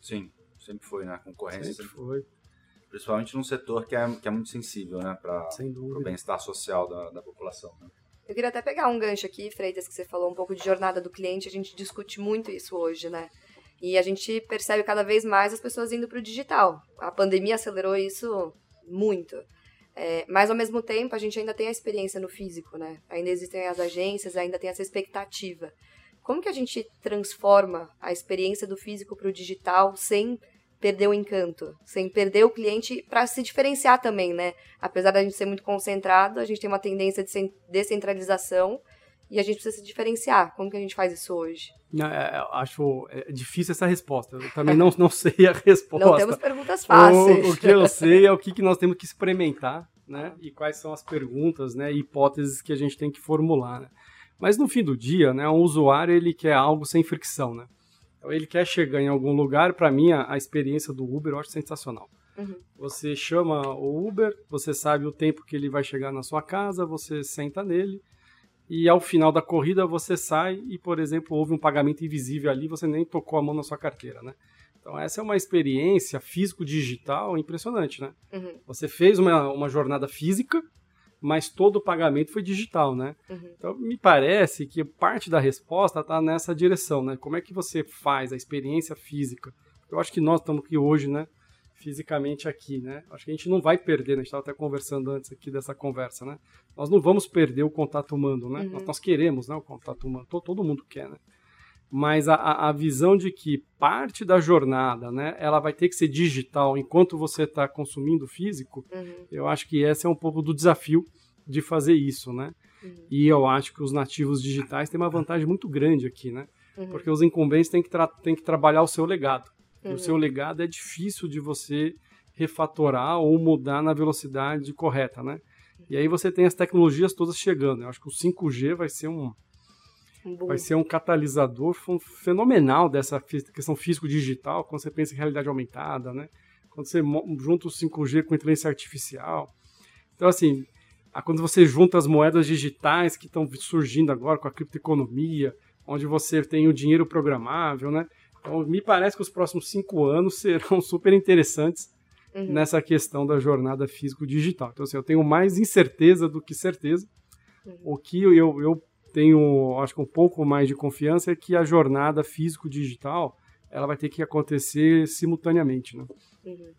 Speaker 1: Sim, sempre foi, né? A concorrência
Speaker 2: sempre, sempre foi.
Speaker 1: Principalmente num setor que é, que é muito sensível, né? Para o bem-estar social da, da população. Né?
Speaker 3: Eu queria até pegar um gancho aqui, Freitas, que você falou um pouco de jornada do cliente. A gente discute muito isso hoje, né? E a gente percebe cada vez mais as pessoas indo para o digital. A pandemia acelerou isso muito. É, mas, ao mesmo tempo, a gente ainda tem a experiência no físico, né? Ainda existem as agências, ainda tem essa expectativa. Como que a gente transforma a experiência do físico para o digital sem perder o encanto, sem perder o cliente para se diferenciar também, né? Apesar da gente ser muito concentrado, a gente tem uma tendência de descentralização e a gente precisa se diferenciar. Como que a gente faz isso hoje?
Speaker 2: Não, é, acho é difícil essa resposta. Eu também não, não sei a (laughs) resposta.
Speaker 3: Não temos perguntas fáceis.
Speaker 2: O, o que eu sei é o que, que nós temos que experimentar, né? E quais são as perguntas, né? E hipóteses que a gente tem que formular, né? Mas no fim do dia, né? Um usuário ele quer algo sem fricção, né? Então ele quer chegar em algum lugar. Para mim, a, a, experiência do Uber eu acho sensacional. Uhum. Você chama o Uber, você sabe o tempo que ele vai chegar na sua casa, você senta nele e ao final da corrida você sai e, por exemplo, houve um pagamento invisível ali, você nem tocou a mão na sua carteira, né? Então essa é uma experiência físico-digital impressionante, né? Uhum. Você fez uma, uma jornada física, mas todo o pagamento foi digital, né? Uhum. Então me parece que parte da resposta está nessa direção, né? Como é que você faz a experiência física? Eu acho que nós estamos aqui hoje, né? Fisicamente aqui, né? Acho que a gente não vai perder, né? a gente estava até conversando antes aqui dessa conversa, né? Nós não vamos perder o contato humano, né? Uhum. Nós, nós, queremos, né, o contato humano, todo, todo mundo quer, né? Mas a, a, visão de que parte da jornada, né, ela vai ter que ser digital enquanto você está consumindo físico, uhum. eu acho que esse é um pouco do desafio de fazer isso, né? Uhum. E eu acho que os nativos digitais têm uma vantagem muito grande aqui, né? Uhum. Porque os incumbentes têm que, têm que trabalhar o seu legado. Uhum. o seu legado é difícil de você refatorar ou mudar na velocidade correta, né? E aí você tem as tecnologias todas chegando. Eu acho que o 5G vai ser um vai ser um catalisador fenomenal dessa questão físico-digital, quando você pensa em realidade aumentada, né? Quando você junta o 5G com inteligência artificial. Então, assim, quando você junta as moedas digitais que estão surgindo agora com a criptoeconomia, onde você tem o dinheiro programável, né? Então, me parece que os próximos cinco anos (laughs) serão super interessantes uhum. nessa questão da jornada físico-digital. Então, assim, eu tenho mais incerteza do que certeza. Uhum. O que eu, eu tenho, acho que um pouco mais de confiança é que a jornada físico-digital ela vai ter que acontecer simultaneamente, né?
Speaker 3: Uhum.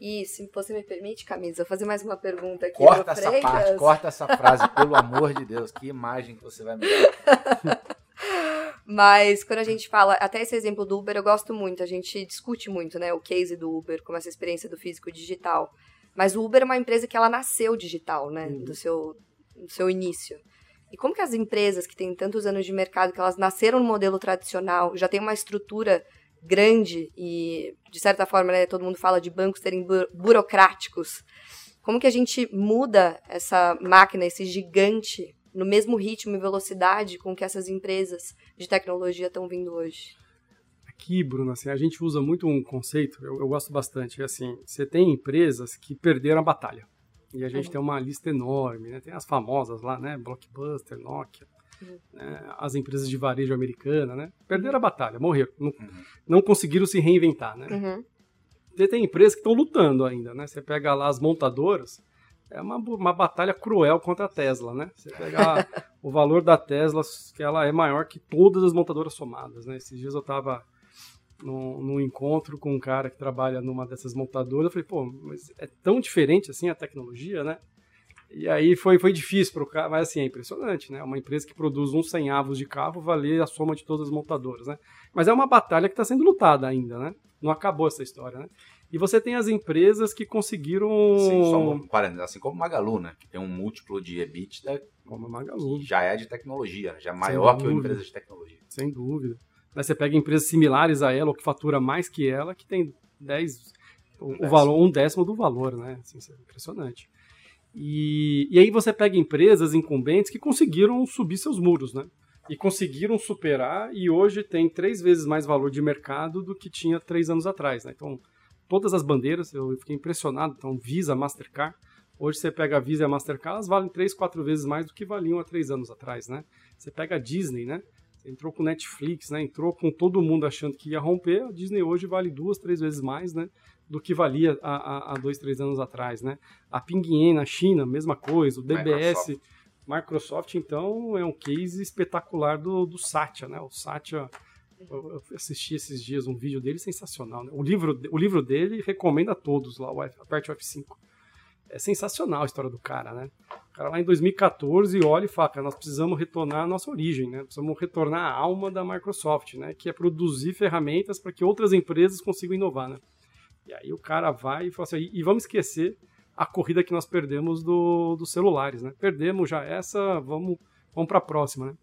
Speaker 3: E se você me permite, Camisa, fazer mais uma pergunta aqui.
Speaker 1: Corta essa parte, corta essa frase, pelo amor de Deus. Que imagem que você vai me dar. (laughs)
Speaker 3: Mas quando a gente fala, até esse exemplo do Uber, eu gosto muito, a gente discute muito, né, o case do Uber, como essa experiência do físico digital. Mas o Uber é uma empresa que ela nasceu digital, né, uhum. do seu, do seu início. E como que as empresas que têm tantos anos de mercado, que elas nasceram no modelo tradicional, já têm uma estrutura grande e, de certa forma, né, todo mundo fala de bancos serem bu burocráticos. Como que a gente muda essa máquina, esse gigante, no mesmo ritmo e velocidade com que essas empresas de tecnologia estão vindo hoje?
Speaker 2: Aqui, Bruno, assim, a gente usa muito um conceito, eu, eu gosto bastante, é assim, você tem empresas que perderam a batalha. E a gente uhum. tem uma lista enorme, né? Tem as famosas lá, né? Blockbuster, Nokia, uhum. né? as empresas de varejo americana, né? Perderam a batalha, morreram. Não, uhum. não conseguiram se reinventar, né? Uhum. Você tem empresas que estão lutando ainda, né? Você pega lá as montadoras, é uma, uma batalha cruel contra a Tesla, né? Você pegar (laughs) o valor da Tesla, que ela é maior que todas as montadoras somadas, né? Esses dias eu estava num, num, encontro com um cara que trabalha numa dessas montadoras, eu falei, pô, mas é tão diferente assim a tecnologia, né? E aí foi, foi difícil para o cara, mas assim, é impressionante, né? Uma empresa que produz uns 100 avos de carro valer a soma de todas as montadoras, né? Mas é uma batalha que está sendo lutada ainda, né? Não acabou essa história, né? E você tem as empresas que conseguiram.
Speaker 1: Sim, só um assim como Magalu, né? Que tem um múltiplo de EBITDA.
Speaker 2: Como a Magalu.
Speaker 1: Que já é de tecnologia, já é maior que uma empresa de tecnologia.
Speaker 2: Sem dúvida. Mas você pega empresas similares a ela, ou que fatura mais que ela, que tem 10. Um, o valor, um décimo do valor, né? Assim, é impressionante. E, e aí você pega empresas incumbentes que conseguiram subir seus muros, né? E conseguiram superar e hoje tem três vezes mais valor de mercado do que tinha três anos atrás, né? Então, todas as bandeiras, eu fiquei impressionado. Então, Visa, Mastercard, Hoje você pega a Visa e a Mastercard, elas valem três, quatro vezes mais do que valiam há três anos atrás, né? Você pega a Disney, né? Você entrou com Netflix, né? Entrou com todo mundo achando que ia romper. A Disney hoje vale duas, três vezes mais, né? Do que valia há, há dois, três anos atrás, né? A Pinguin na China, mesma coisa. O DBS, Microsoft. Microsoft, então, é um case espetacular do, do Satya, né? O Satya eu assisti esses dias um vídeo dele sensacional. Né? O, livro, o livro dele recomenda a todos lá, o aperte o F5. É sensacional a história do cara, né? O cara lá em 2014 olha e fala, cara, nós precisamos retornar à nossa origem, né? Precisamos retornar à alma da Microsoft, né? Que é produzir ferramentas para que outras empresas consigam inovar, né? E aí o cara vai e fala assim, e vamos esquecer a corrida que nós perdemos do, dos celulares, né? Perdemos já essa, vamos, vamos para a próxima, né?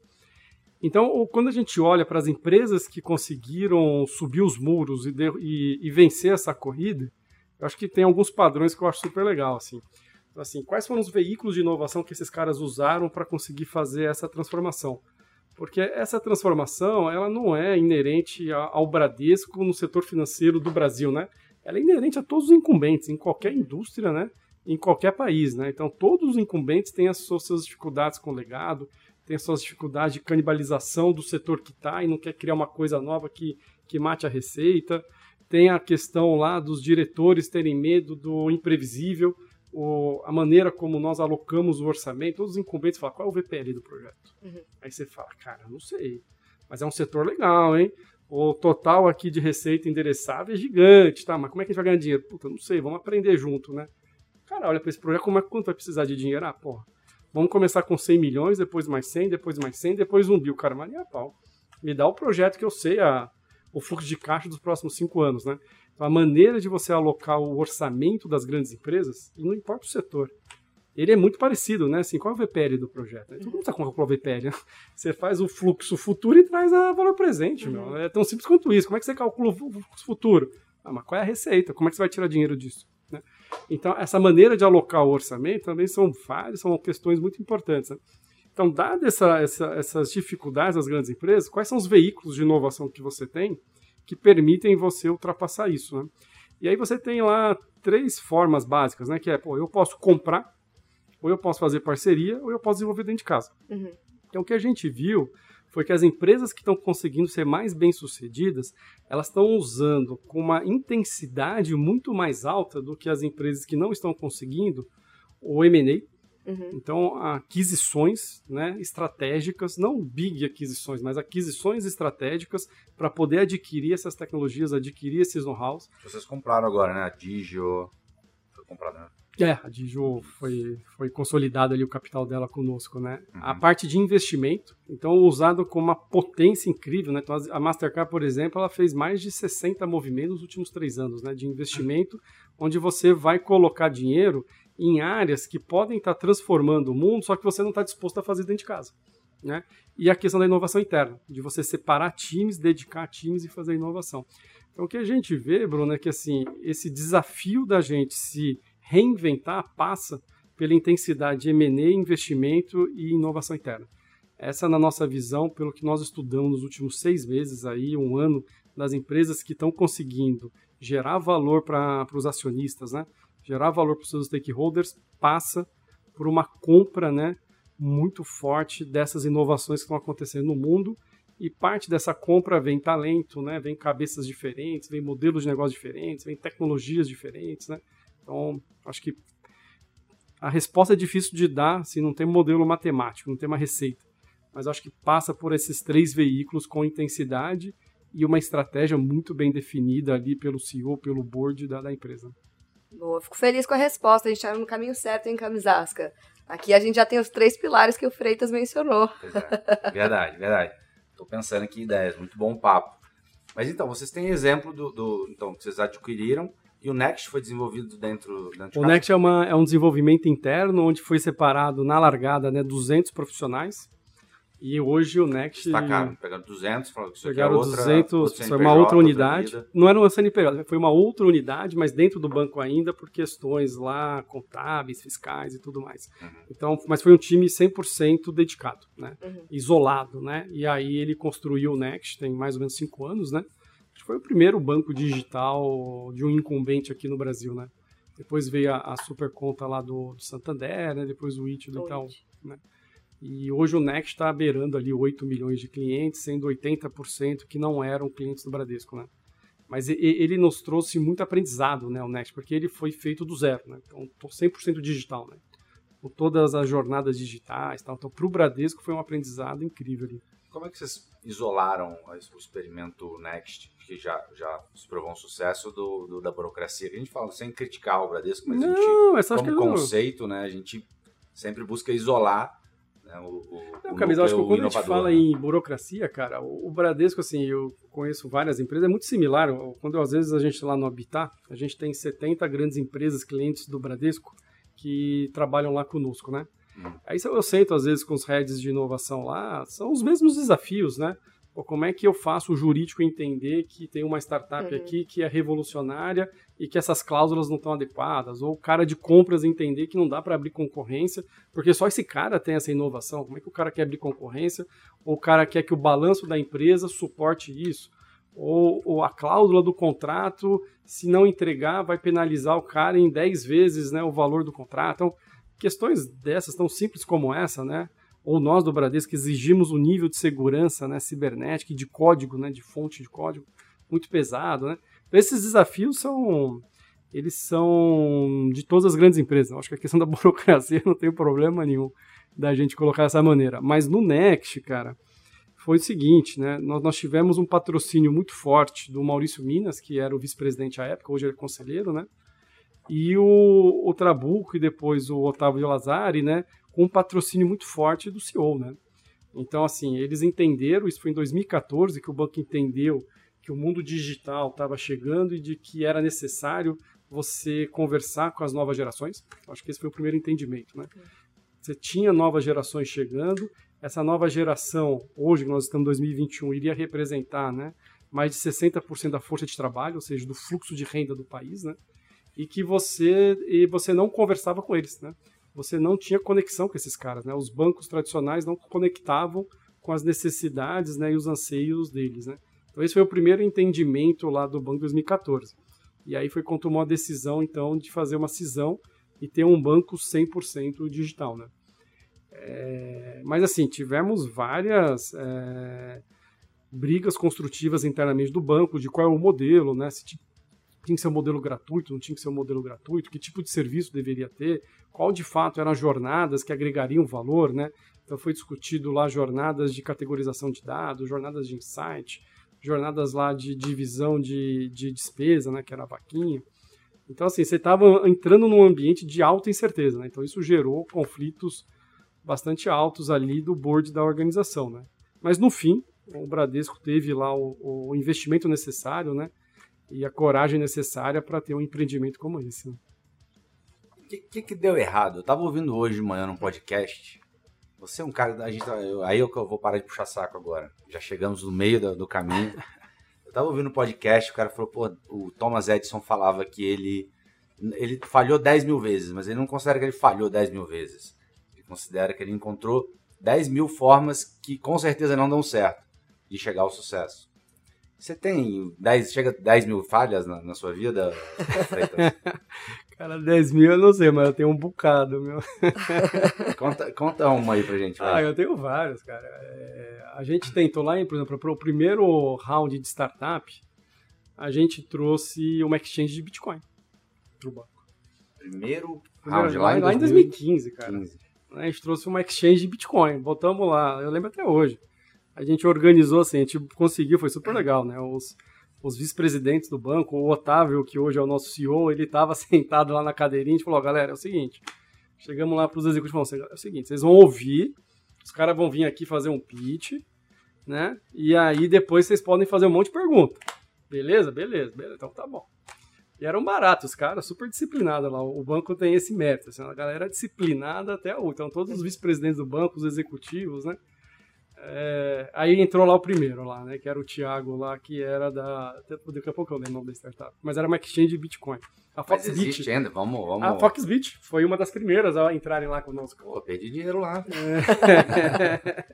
Speaker 2: Então, quando a gente olha para as empresas que conseguiram subir os muros e, de, e, e, vencer essa corrida, eu acho que tem alguns padrões que eu acho super legal, assim. Então, assim, quais foram os veículos de inovação que esses caras usaram para conseguir fazer essa transformação? Porque essa transformação, ela não é inerente ao Bradesco no setor financeiro do Brasil, né? Ela é inerente a todos os incumbentes, em qualquer indústria, né? Em qualquer país, né? Então, todos os incumbentes têm as suas dificuldades com o legado, tem suas dificuldades de canibalização do setor que está e não quer criar uma coisa nova que, que mate a receita. Tem a questão lá dos diretores terem medo do imprevisível, o, a maneira como nós alocamos o orçamento. Todos os incumbentes falam, qual é o VPL do projeto? Uhum. Aí você fala, cara, não sei, mas é um setor legal, hein? O total aqui de receita endereçável é gigante, tá? Mas como é que a gente vai ganhar dinheiro? Puta, não sei, vamos aprender junto, né? Cara, olha para esse projeto, como é, quanto vai precisar de dinheiro? Ah, porra, Vamos começar com 100 milhões, depois mais 100, depois mais 100, depois um bil. Cara, mas a pau. Me dá o projeto que eu sei a, o fluxo de caixa dos próximos cinco anos, né? Então, a maneira de você alocar o orçamento das grandes empresas, e não importa o setor, ele é muito parecido, né? Assim, qual é o VPL do projeto? Todo mundo qual é o VPL, né? (laughs) Você faz o fluxo futuro e traz a valor presente, uhum. meu. É tão simples quanto isso. Como é que você calcula o fluxo futuro? Ah, mas qual é a receita? Como é que você vai tirar dinheiro disso? Então, essa maneira de alocar o orçamento também são várias, são questões muito importantes. Né? Então, dadas essa, essa, essas dificuldades das grandes empresas, quais são os veículos de inovação que você tem que permitem você ultrapassar isso? Né? E aí você tem lá três formas básicas, né? Que é, pô, eu posso comprar, ou eu posso fazer parceria, ou eu posso desenvolver dentro de casa. Uhum. Então, o que a gente viu foi que as empresas que estão conseguindo ser mais bem-sucedidas, elas estão usando com uma intensidade muito mais alta do que as empresas que não estão conseguindo o M&A. Uhum. Então, aquisições né, estratégicas, não big aquisições, mas aquisições estratégicas para poder adquirir essas tecnologias, adquirir esses know-hows.
Speaker 1: Vocês compraram agora, né? A Digio foi comprada, né?
Speaker 2: É, a Digio foi, foi consolidado ali o capital dela conosco, né? Uhum. A parte de investimento, então usado com uma potência incrível, né? Então a Mastercard, por exemplo, ela fez mais de 60 movimentos nos últimos três anos, né? De investimento, onde você vai colocar dinheiro em áreas que podem estar transformando o mundo, só que você não está disposto a fazer dentro de casa. Né? E a questão da inovação interna, de você separar times, dedicar times e fazer inovação. Então o que a gente vê, Bruno, é que assim, esse desafio da gente se reinventar passa pela intensidade de M&A, investimento e inovação interna. Essa na nossa visão, pelo que nós estudamos nos últimos seis meses, aí, um ano, das empresas que estão conseguindo gerar valor para os acionistas, né? gerar valor para os seus stakeholders, passa por uma compra né, muito forte dessas inovações que estão acontecendo no mundo e parte dessa compra vem talento, né? vem cabeças diferentes, vem modelos de negócio diferentes, vem tecnologias diferentes, né? Então, acho que a resposta é difícil de dar se não tem modelo matemático, não tem uma receita. Mas acho que passa por esses três veículos com intensidade e uma estratégia muito bem definida ali pelo CEO, pelo board da, da empresa.
Speaker 3: Boa, fico feliz com a resposta. A gente está no caminho certo em Camisasca. Aqui a gente já tem os três pilares que o Freitas mencionou.
Speaker 1: É. Verdade, verdade. Estou pensando aqui ideias, muito bom papo. Mas então, vocês têm exemplo do, do então, que vocês adquiriram e o Next foi desenvolvido dentro, dentro
Speaker 2: O Next é, uma, é um desenvolvimento interno, onde foi separado na largada né, 200 profissionais. E hoje o Next.
Speaker 1: Destacaram, pegaram 200, falaram que isso
Speaker 2: pegaram
Speaker 1: aqui é outra,
Speaker 2: 200, foi uma outra unidade. Outra não era uma CNPJ, foi uma outra unidade, mas dentro do banco ainda, por questões lá contábeis, fiscais e tudo mais. Uhum. Então, mas foi um time 100% dedicado, né? Uhum. isolado. Né? E aí ele construiu o Next, tem mais ou menos cinco anos, né? Foi o primeiro banco digital de um incumbente aqui no Brasil, né? Depois veio a, a super conta lá do, do Santander, né? depois o IT do Itaú. Né? E hoje o Next está beirando ali 8 milhões de clientes, sendo 80% que não eram clientes do Bradesco, né? Mas ele nos trouxe muito aprendizado, né, o Next, porque ele foi feito do zero, né? Então, 100% digital, né? Com todas as jornadas digitais, tal. Então, para o Bradesco foi um aprendizado incrível ali.
Speaker 1: Como é que vocês isolaram o experimento Next, que já, já se provou um sucesso, do, do da burocracia? A gente fala sem criticar o Bradesco, mas
Speaker 2: não,
Speaker 1: a gente,
Speaker 2: como
Speaker 1: conceito, né, a gente sempre busca isolar né, o, o,
Speaker 2: não, Camisa, acho que quando a gente fala em burocracia, cara, o, o, Bradesco, assim, eu conheço várias empresas, é muito similar. Quando às vezes a gente lá no Habitat, a gente tem 70 grandes empresas clientes do Bradesco que trabalham lá conosco, né? Hum. Aí eu sento às vezes com os heads de inovação lá, são os mesmos desafios, né? como é que eu faço o jurídico entender que tem uma startup uhum. aqui que é revolucionária e que essas cláusulas não estão adequadas? Ou o cara de compras entender que não dá para abrir concorrência, porque só esse cara tem essa inovação. Como é que o cara quer abrir concorrência? Ou o cara quer que o balanço da empresa suporte isso? Ou, ou a cláusula do contrato, se não entregar, vai penalizar o cara em 10 vezes né, o valor do contrato. Então, questões dessas tão simples como essa, né? ou nós do Bradesco exigimos um nível de segurança né, cibernética e de código, né, de fonte de código muito pesado. Né? Então, esses desafios são eles são de todas as grandes empresas. Eu acho que a questão da (laughs) burocracia não tem problema nenhum da gente colocar dessa maneira. Mas no Next, cara, foi o seguinte, né? Nós, nós tivemos um patrocínio muito forte do Maurício Minas, que era o vice-presidente à época, hoje ele é conselheiro, né? E o, o Trabuco e depois o Otávio de Lazari, né? com um patrocínio muito forte do CEO, né? Então, assim, eles entenderam, isso foi em 2014 que o banco entendeu que o mundo digital estava chegando e de que era necessário você conversar com as novas gerações. Acho que esse foi o primeiro entendimento, né? Você tinha novas gerações chegando, essa nova geração, hoje que nós estamos em 2021, iria representar, né, mais de 60% da força de trabalho, ou seja, do fluxo de renda do país, né? E que você e você não conversava com eles, né? você não tinha conexão com esses caras, né? Os bancos tradicionais não conectavam com as necessidades, né, e os anseios deles, né? Então esse foi o primeiro entendimento lá do banco 2014. E aí foi quando tomou a decisão então de fazer uma cisão e ter um banco 100% digital, né? É, mas assim, tivemos várias é, brigas construtivas internamente do banco de qual é o modelo, né? Se tinha que ser um modelo gratuito, não tinha que ser um modelo gratuito, que tipo de serviço deveria ter, qual de fato eram as jornadas que agregariam valor, né? Então foi discutido lá jornadas de categorização de dados, jornadas de insight, jornadas lá de divisão de, de despesa, né, que era a vaquinha. Então, assim, você estava entrando num ambiente de alta incerteza, né? Então, isso gerou conflitos bastante altos ali do board da organização, né? Mas, no fim, o Bradesco teve lá o, o investimento necessário, né? E a coragem necessária para ter um empreendimento como esse.
Speaker 1: O que, que, que, deu errado? Eu estava ouvindo hoje de manhã num podcast. Você é um cara. A gente, tá, eu, aí eu vou parar de puxar saco agora. Já chegamos no meio do, do caminho. (laughs) Eu estava ouvindo um podcast, o cara falou, pô, o Thomas Edison falava que ele, ele falhou 10 mil vezes, mas ele não considera que ele falhou 10 mil vezes. Ele considera que ele encontrou 10 mil formas que com certeza não dão certo de chegar ao sucesso. Você tem 10, chega a 10 mil falhas na, na sua vida, (laughs)
Speaker 2: Cara, 10 mil eu não sei, mas eu tenho um bocado, meu. (laughs)
Speaker 1: conta, conta uma aí pra gente.
Speaker 2: Vai. Ah, eu tenho vários, cara. É, a gente tentou lá, por exemplo, para o primeiro round de startup, a gente trouxe uma exchange de Bitcoin pro banco.
Speaker 1: Primeiro
Speaker 2: round lá, lá, em 2015, cara. 15. A gente trouxe uma exchange de Bitcoin, botamos lá, eu lembro até hoje a gente organizou assim, a gente conseguiu, foi super legal, né? Os, os vice-presidentes do banco, o Otávio, que hoje é o nosso CEO, ele estava (laughs) sentado lá na cadeirinha e falou: galera, é o seguinte, chegamos lá para os executivos, falamos, é o seguinte, vocês vão ouvir, os caras vão vir aqui fazer um pitch, né? E aí depois vocês podem fazer um monte de pergunta. Beleza? Beleza, beleza, então tá bom. E eram baratos, os caras, super disciplinados lá. O banco tem esse mérito, assim, a galera é disciplinada até o. Então, todos os vice-presidentes do banco, os executivos, né? É, aí entrou lá o primeiro, lá, né? Que era o Thiago lá, que era da. Daqui a pouco eu lembro o nome da startup. Mas era uma exchange de Bitcoin.
Speaker 1: A Foxbit. ainda, vamos, vamos.
Speaker 2: A Foxbit foi uma das primeiras a entrarem lá conosco.
Speaker 1: Pô, perdi dinheiro lá.
Speaker 2: É.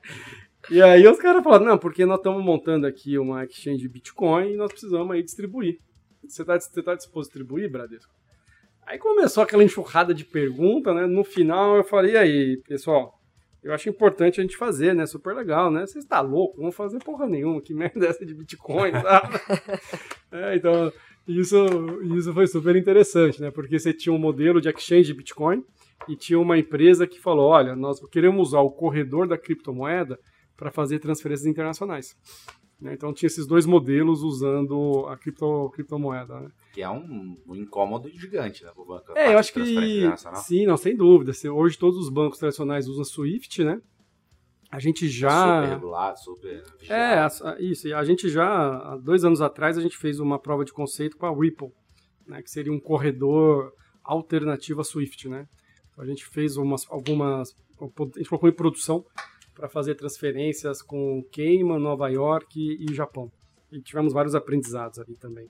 Speaker 2: (laughs) e aí os caras falaram, não, porque nós estamos montando aqui uma exchange de Bitcoin e nós precisamos aí distribuir. Você está você tá disposto a distribuir, Bradesco? Aí começou aquela enxurrada de pergunta, né? No final eu falei, e aí, pessoal, eu acho importante a gente fazer, né? Super legal, né? Você está louco, não fazer porra nenhuma, que merda é essa de Bitcoin, (laughs) tá? é, então, isso, isso foi super interessante, né? Porque você tinha um modelo de exchange de Bitcoin e tinha uma empresa que falou, olha, nós queremos usar o corredor da criptomoeda para fazer transferências internacionais. Né? Então tinha esses dois modelos usando a cripto, criptomoeda. Né?
Speaker 1: Que é um, um incômodo gigante né, para o banco.
Speaker 2: É, eu acho que sim, não, sem dúvida. Hoje todos os bancos tradicionais usam Swift, né? A gente já.
Speaker 1: Super regulado, super.
Speaker 2: É, isso. A gente já, há dois anos atrás, a gente fez uma prova de conceito com a Ripple, né? Que seria um corredor alternativo a Swift, né? Então a gente fez umas, algumas. A gente colocou em produção para fazer transferências com Cayman, Nova York e, Japão. E tivemos vários aprendizados ali também.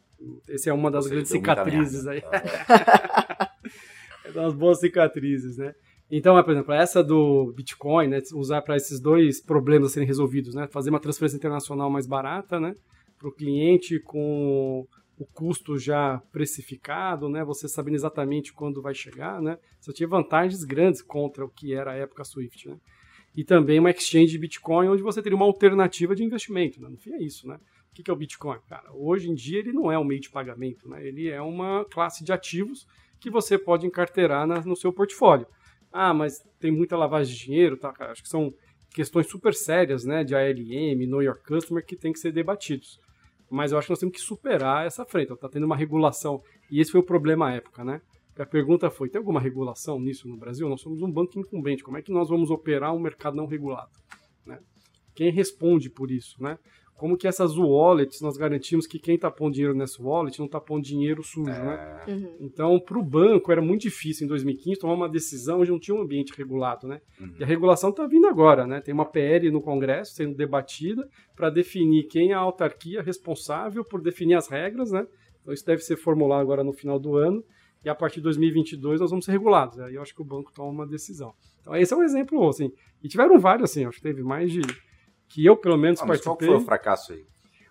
Speaker 2: Essa é uma das Você grandes cicatrizes aí. (laughs) é das boas cicatrizes, né? Então, por exemplo, essa do Bitcoin, né, usar para esses dois problemas serem resolvidos, né, fazer uma transferência internacional mais barata, né, para o cliente com o custo já precificado, né, você sabendo exatamente quando vai chegar, né, você tinha vantagens grandes contra o que era a época Swift, né e também uma exchange de Bitcoin onde você teria uma alternativa de investimento. Né? No fim é isso, né? O que é o Bitcoin? Cara, hoje em dia ele não é um meio de pagamento, né? Ele é uma classe de ativos que você pode encarteirar na, no seu portfólio. Ah, mas tem muita lavagem de dinheiro, tá? Cara, acho que são questões super sérias, né? De ALM, Know Your Customer, que tem que ser debatidos. Mas eu acho que nós temos que superar essa frente. Está tendo uma regulação. E esse foi o problema à época, né? A pergunta foi: tem alguma regulação nisso no Brasil? Nós somos um banco incumbente. Como é que nós vamos operar um mercado não regulado? Né? Quem responde por isso? Né? Como que essas wallets nós garantimos que quem está pondo dinheiro nessa wallet não está pondo dinheiro sujo, né? é. né? Uhum. Então, para o banco era muito difícil em 2015 tomar uma decisão onde não tinha um ambiente regulado, né? Uhum. E a regulação está vindo agora, né? Tem uma PL no Congresso sendo debatida para definir quem é a autarquia responsável por definir as regras, né? Então isso deve ser formulado agora no final do ano e a partir de 2022 nós vamos ser regulados. Aí eu acho que o banco toma uma decisão. Então esse é um exemplo, assim. E tiveram vários, assim, acho que teve mais de... que eu, pelo menos, ah, participei.
Speaker 1: qual foi o fracasso aí?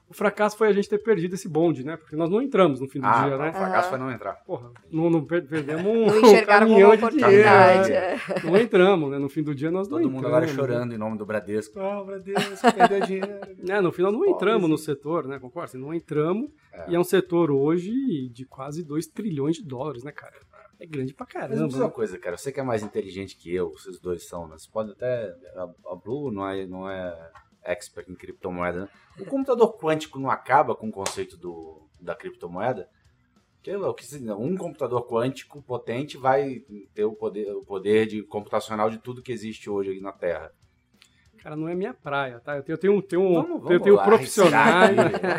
Speaker 2: O fracasso foi a gente ter perdido esse bonde, né? Porque nós não entramos no fim do
Speaker 1: ah,
Speaker 2: dia, né?
Speaker 1: O fracasso foi não entrar.
Speaker 2: Porra, não, não perdemos um, (laughs) um caminhão de dinheiro. É. Não entramos, né? No fim do dia nós não
Speaker 1: Todo
Speaker 2: entramos.
Speaker 1: mundo agora chorando em nome do Bradesco.
Speaker 2: Ah, o Bradesco perdeu dinheiro. (laughs) É, no final não entramos no setor, né? Concorda? Assim, não entramos é. e é um setor hoje de quase 2 trilhões de dólares, né, cara? É grande pra caramba.
Speaker 1: Mas uma coisa, cara. Você que é mais inteligente que eu, vocês dois são, né? Você pode até. A, Blue não é, não é expert em criptomoeda, né? O computador quântico não acaba com o conceito do, da criptomoeda? Um computador quântico potente vai ter o poder, o poder de computacional de tudo que existe hoje aqui na Terra.
Speaker 2: Cara, não é minha praia, tá? Eu tenho, tenho, tenho, vamos, vamos eu tenho profissionais.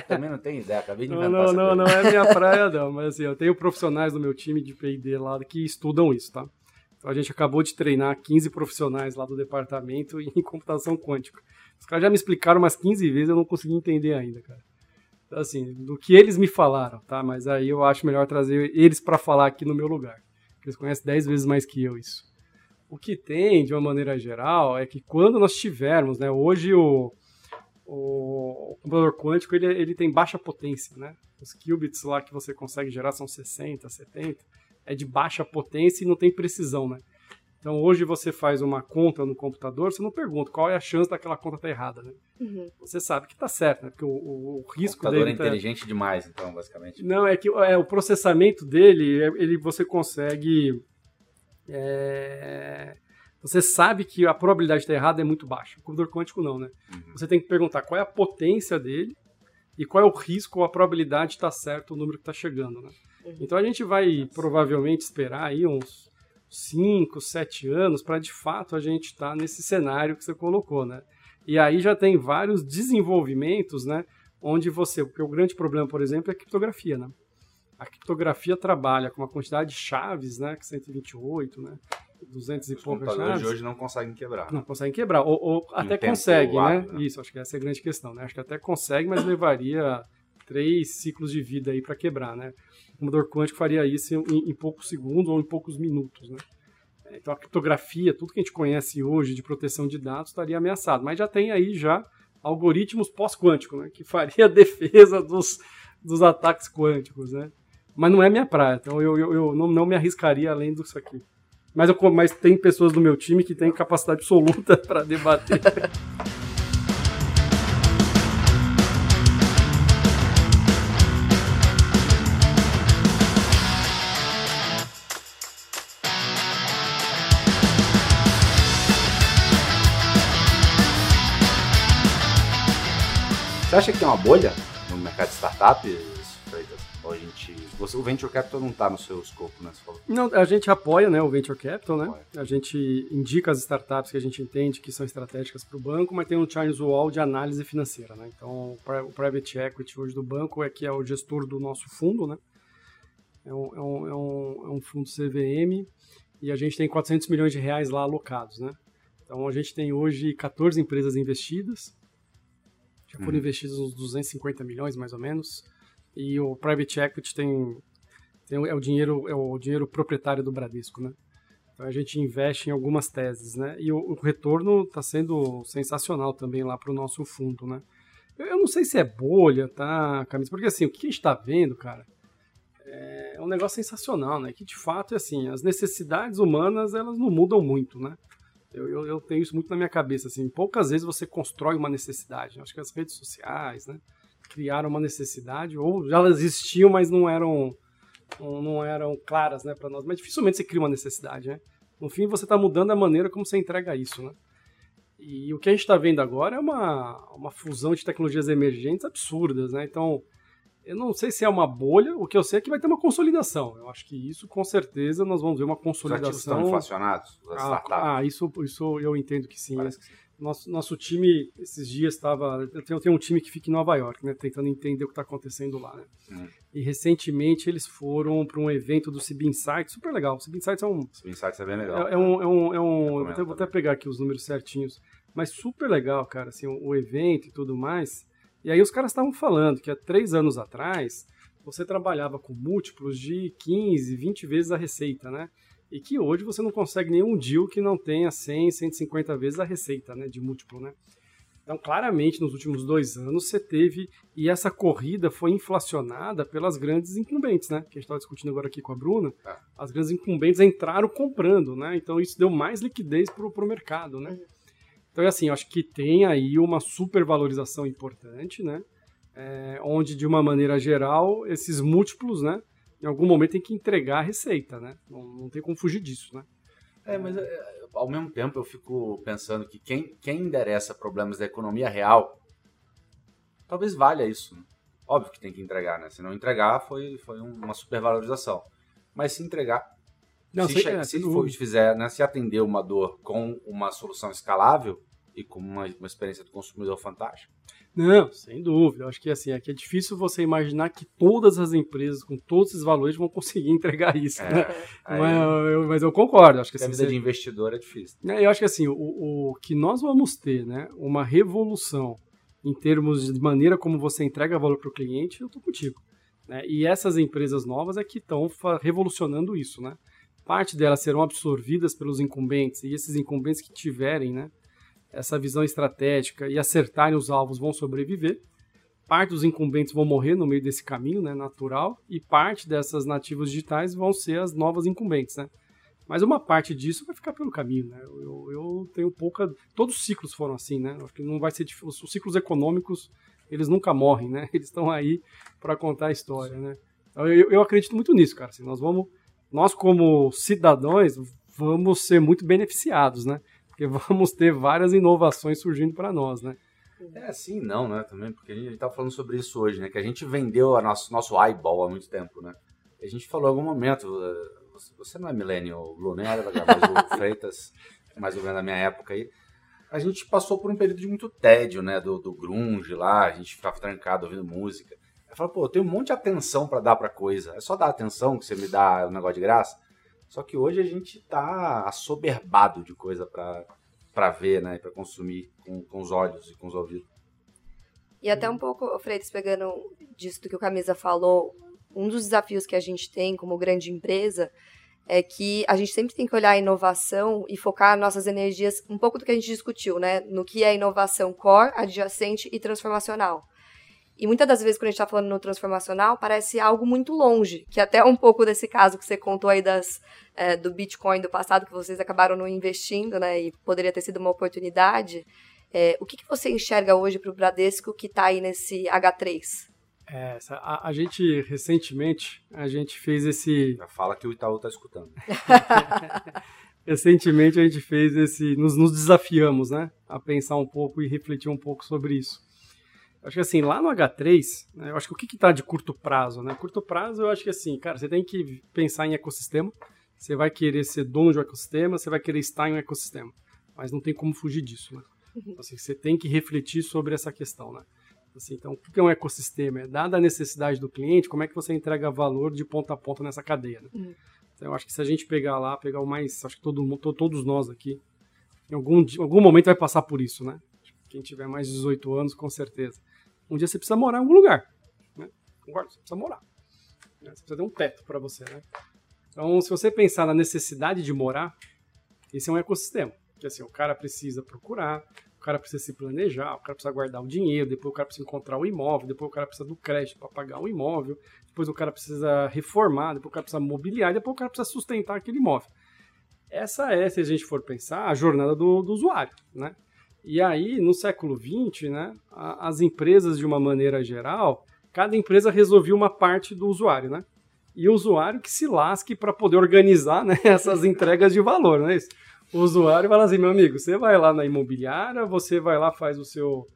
Speaker 1: também não tenho ideia, acabei de
Speaker 2: inventar Não, não, não, não é minha praia, não. Mas assim, eu tenho profissionais do meu time de PD lá que estudam isso, tá? Então a gente acabou de treinar 15 profissionais lá do departamento em computação quântica. Os caras já me explicaram umas 15 vezes, eu não consegui entender ainda, cara. Então, assim, do que eles me falaram, tá? Mas aí eu acho melhor trazer eles para falar aqui no meu lugar. Eles conhecem 10 vezes mais que eu isso. O que tem, de uma maneira geral, é que quando nós tivermos, né, hoje o, o computador quântico ele, ele tem baixa potência, né? Os qubits lá que você consegue gerar são 60, 70, é de baixa potência e não tem precisão, né? Então hoje você faz uma conta no computador, você não pergunta qual é a chance daquela conta estar tá errada, né? Uhum. Você sabe que está certo, né? Porque o, o, o risco
Speaker 1: o computador
Speaker 2: dele
Speaker 1: é tá inteligente tá... demais, então, basicamente.
Speaker 2: Não, é que é, o processamento dele, é, ele você consegue é... Você sabe que a probabilidade de estar errado é muito baixa. O computador quântico não, né? Uhum. Você tem que perguntar qual é a potência dele e qual é o risco ou a probabilidade de estar certo o número que está chegando, né? Uhum. Então a gente vai provavelmente esperar aí uns 5, 7 anos para de fato a gente estar tá nesse cenário que você colocou, né? E aí já tem vários desenvolvimentos, né? Onde você, porque o grande problema, por exemplo, é a criptografia, né? a criptografia trabalha com uma quantidade de chaves, né, que 128, né, 200 e poucas chaves.
Speaker 1: de hoje não conseguem quebrar.
Speaker 2: Não conseguem quebrar, ou, ou até consegue, né? né? Isso, acho que essa é a grande questão, né? Acho que até consegue, mas levaria três ciclos de vida aí para quebrar, né? O computador quântico faria isso em, em, poucos segundos ou em poucos minutos, né? Então a criptografia, tudo que a gente conhece hoje de proteção de dados estaria ameaçado, mas já tem aí já algoritmos pós-quânticos, né? Que faria a (laughs) defesa dos, dos ataques quânticos, né? Mas não é minha praia, então eu, eu, eu não, não me arriscaria além disso aqui. Mas, eu, mas tem pessoas do meu time que têm capacidade absoluta (laughs) para debater. (laughs)
Speaker 1: Você acha que tem uma bolha no mercado de startups, Freitas? Ou a gente. Você, o Venture Capital não está no seu escopo, né?
Speaker 2: Não, a gente apoia né, o Venture Capital, né? A gente indica as startups que a gente entende que são estratégicas para o banco, mas tem um Charles Wall de análise financeira, né? Então, o Private Equity hoje do banco é que é o gestor do nosso fundo, né? É um, é um, é um, é um fundo CVM e a gente tem 400 milhões de reais lá alocados, né? Então, a gente tem hoje 14 empresas investidas, já foram uhum. investidos uns 250 milhões, mais ou menos. E o private equity tem, tem, é o dinheiro é o dinheiro proprietário do Bradesco, né? Então a gente investe em algumas teses, né? E o, o retorno está sendo sensacional também lá para o nosso fundo, né? Eu, eu, não sei se é bolha, tá, Camisa? Porque assim, o que a gente está vendo, cara, é um negócio sensacional, né? Que de fato é assim, as necessidades humanas elas não mudam muito, né? Eu, eu, eu, tenho isso muito na minha cabeça, assim, poucas vezes você constrói uma necessidade. Acho que as redes sociais, né, criaram uma necessidade, ou já elas existiam, mas não eram, não eram claras, né, para nós. Mas dificilmente você cria uma necessidade, né? No fim, você está mudando a maneira como você entrega isso, né? E o que a gente está vendo agora é uma, uma fusão de tecnologias emergentes absurdas, né? Então, eu não sei se é uma bolha, o que eu sei é que vai ter uma consolidação. Eu acho que isso, com certeza, nós vamos ver uma consolidação. Os
Speaker 1: estão inflacionados?
Speaker 2: Ah, ah, isso, isso eu entendo que sim. Né? Que sim. Nosso, nosso time, esses dias, estava. Eu tenho, eu tenho, um time que fica em Nova York, né? Tentando entender o que está acontecendo lá. Né? Hum. E recentemente eles foram para um evento do CB Insights, super legal. O CB Insights é um.
Speaker 1: CB Insights é bem legal.
Speaker 2: É, é um. É um, é um vou, até, vou até pegar aqui os números certinhos. Mas super legal, cara, assim, o, o evento e tudo mais. E aí os caras estavam falando que há três anos atrás você trabalhava com múltiplos de 15, 20 vezes a receita, né? E que hoje você não consegue nenhum deal que não tenha 100, 150 vezes a receita, né? De múltiplo, né? Então, claramente, nos últimos dois anos, você teve. E essa corrida foi inflacionada pelas grandes incumbentes, né? Que a gente estava discutindo agora aqui com a Bruna. É. As grandes incumbentes entraram comprando, né? Então, isso deu mais liquidez para o mercado, né? Então, é assim, eu acho que tem aí uma supervalorização importante, né? É, onde, de uma maneira geral, esses múltiplos, né? Em algum momento tem que entregar a receita, né? Não, não tem como fugir disso, né?
Speaker 1: É, mas é, ao mesmo tempo eu fico pensando que quem, quem endereça problemas da economia real, talvez valha isso. Né? Óbvio que tem que entregar, né? Se não entregar, foi, foi uma supervalorização. Mas se entregar, não, se, é, se for, fizer, né, se atender uma dor com uma solução escalável e com uma, uma experiência do consumidor fantástica.
Speaker 2: Não, sem dúvida. Eu acho que assim, aqui é difícil você imaginar que todas as empresas com todos esses valores vão conseguir (laughs) entregar isso. É, né? aí, mas, eu, mas, eu, concordo. Acho que
Speaker 1: assim, a vida você, de investidor é difícil.
Speaker 2: Né, eu acho que assim, o, o que nós vamos ter, né, uma revolução em termos de maneira como você entrega valor para o cliente, eu estou contigo. Né? E essas empresas novas é que estão revolucionando isso, né? Parte delas serão absorvidas pelos incumbentes, e esses incumbentes que tiverem né, essa visão estratégica e acertarem os alvos vão sobreviver. Parte dos incumbentes vão morrer no meio desse caminho né, natural, e parte dessas nativos digitais vão ser as novas incumbentes. Né? Mas uma parte disso vai ficar pelo caminho. Né? Eu, eu tenho pouca. Todos os ciclos foram assim, né? Acho que não vai ser difícil. Os ciclos econômicos eles nunca morrem, né? (laughs) Eles estão aí para contar a história, né? Eu, eu acredito muito nisso, cara. Assim, nós vamos nós como cidadãos vamos ser muito beneficiados, né? Porque (laughs) vamos ter várias inovações surgindo para nós, né?
Speaker 1: É assim não, né? Também, porque a gente estava falando sobre isso hoje, né? Que a gente vendeu a nosso, nosso eyeball há muito tempo, né? A gente falou em algum momento, eh, você não é millennial, Lunera, mas o (laughs) Freitas, mais ou menos da minha época aí. A gente passou por um período de muito tédio, né? Do, do grunge lá, a gente ficava trancado ouvindo música. Fala, pô, eu tenho um monte de atenção para dar para coisa. É só dar atenção que você me dá um negócio de graça. Só que hoje a gente tá assoberbado de coisa para ver, né? Para consumir com, com os olhos e com os ouvidos.
Speaker 3: E até um pouco, Freitas, pegando disso do que o Camisa falou, um dos desafios que a gente tem como grande empresa é que a gente sempre tem que olhar a inovação e focar nossas energias, um pouco do que a gente discutiu, né? No que é inovação core, adjacente e transformacional. E muitas das vezes, quando a gente está falando no transformacional, parece algo muito longe, que até um pouco desse caso que você contou aí das, é, do Bitcoin do passado, que vocês acabaram não investindo, né, e poderia ter sido uma oportunidade. É, o que, que você enxerga hoje para o Bradesco que está aí nesse H3?
Speaker 2: É, a, a, gente, recentemente, a gente fez esse...
Speaker 1: Fala que o Itaú está escutando. (laughs)
Speaker 2: recentemente a gente fez esse... Nos, nos desafiamos, né, a pensar um pouco e refletir um pouco sobre isso. Acho que assim, lá no H3, né, eu acho que o que está de curto prazo, né? Curto prazo, eu acho que assim, cara, você tem que pensar em ecossistema, você vai querer ser dono de um ecossistema, você vai querer estar em um ecossistema. Mas não tem como fugir disso, né? Uhum. Assim, você tem que refletir sobre essa questão, né? Assim, então, o que é um ecossistema? É dada a necessidade do cliente, como é que você entrega valor de ponta a ponta nessa cadeia, né? Uhum. Então, eu acho que se a gente pegar lá, pegar o mais, acho que todo, todos nós aqui, em algum, em algum momento vai passar por isso, né? Quem tiver mais de 18 anos, com certeza. Um dia você precisa morar em algum lugar. Né? Concordo? Você precisa morar. Né? Você precisa ter um teto para você. Né? Então, se você pensar na necessidade de morar, esse é um ecossistema. Que assim, o cara precisa procurar, o cara precisa se planejar, o cara precisa guardar o dinheiro, depois o cara precisa encontrar o imóvel, depois o cara precisa do crédito para pagar o imóvel, depois o cara precisa reformar, depois o cara precisa mobiliar, depois o cara precisa sustentar aquele imóvel. Essa é, se a gente for pensar, a jornada do, do usuário, né? E aí, no século XX, né, as empresas, de uma maneira geral, cada empresa resolvia uma parte do usuário, né? E o usuário que se lasque para poder organizar né, (laughs) essas entregas de valor, não é isso? O usuário fala assim, meu amigo, você vai lá na imobiliária, você vai lá, faz o seu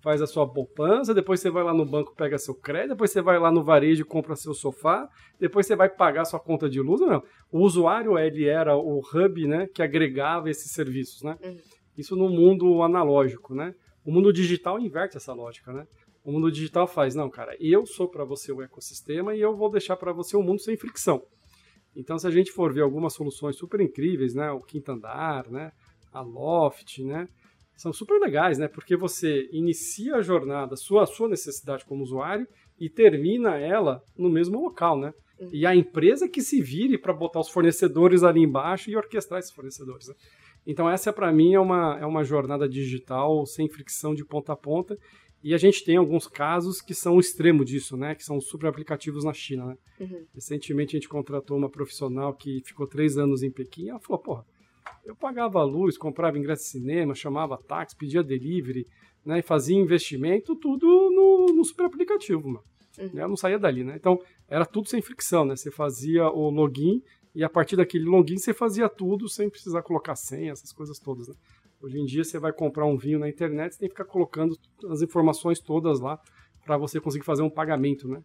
Speaker 2: faz a sua poupança, depois você vai lá no banco, pega seu crédito, depois você vai lá no varejo compra seu sofá, depois você vai pagar sua conta de luz, não. O usuário, ele era o hub, né, que agregava esses serviços, né? Uhum. Isso no mundo analógico, né? O mundo digital inverte essa lógica, né? O mundo digital faz, não, cara, eu sou para você o ecossistema e eu vou deixar para você o um mundo sem fricção. Então, se a gente for ver algumas soluções super incríveis, né? O Quinto Andar, né? A Loft, né? São super legais, né? Porque você inicia a jornada, sua sua necessidade como usuário e termina ela no mesmo local, né? Uhum. E a empresa que se vire para botar os fornecedores ali embaixo e orquestrar esses fornecedores. Né? Então essa para mim é uma, é uma jornada digital sem fricção de ponta a ponta. E a gente tem alguns casos que são o extremo disso, né? Que são super aplicativos na China, né? Uhum. Recentemente a gente contratou uma profissional que ficou três anos em Pequim. E ela falou, porra, eu pagava luz, comprava ingresso de cinema, chamava táxi, pedia delivery, né? E fazia investimento, tudo no, no super aplicativo, mano. Uhum. Eu não saía dali, né? Então, era tudo sem fricção, né? Você fazia o login e a partir daquele login você fazia tudo sem precisar colocar senha, essas coisas todas. Né? Hoje em dia você vai comprar um vinho na internet, você tem que ficar colocando as informações todas lá para você conseguir fazer um pagamento, né?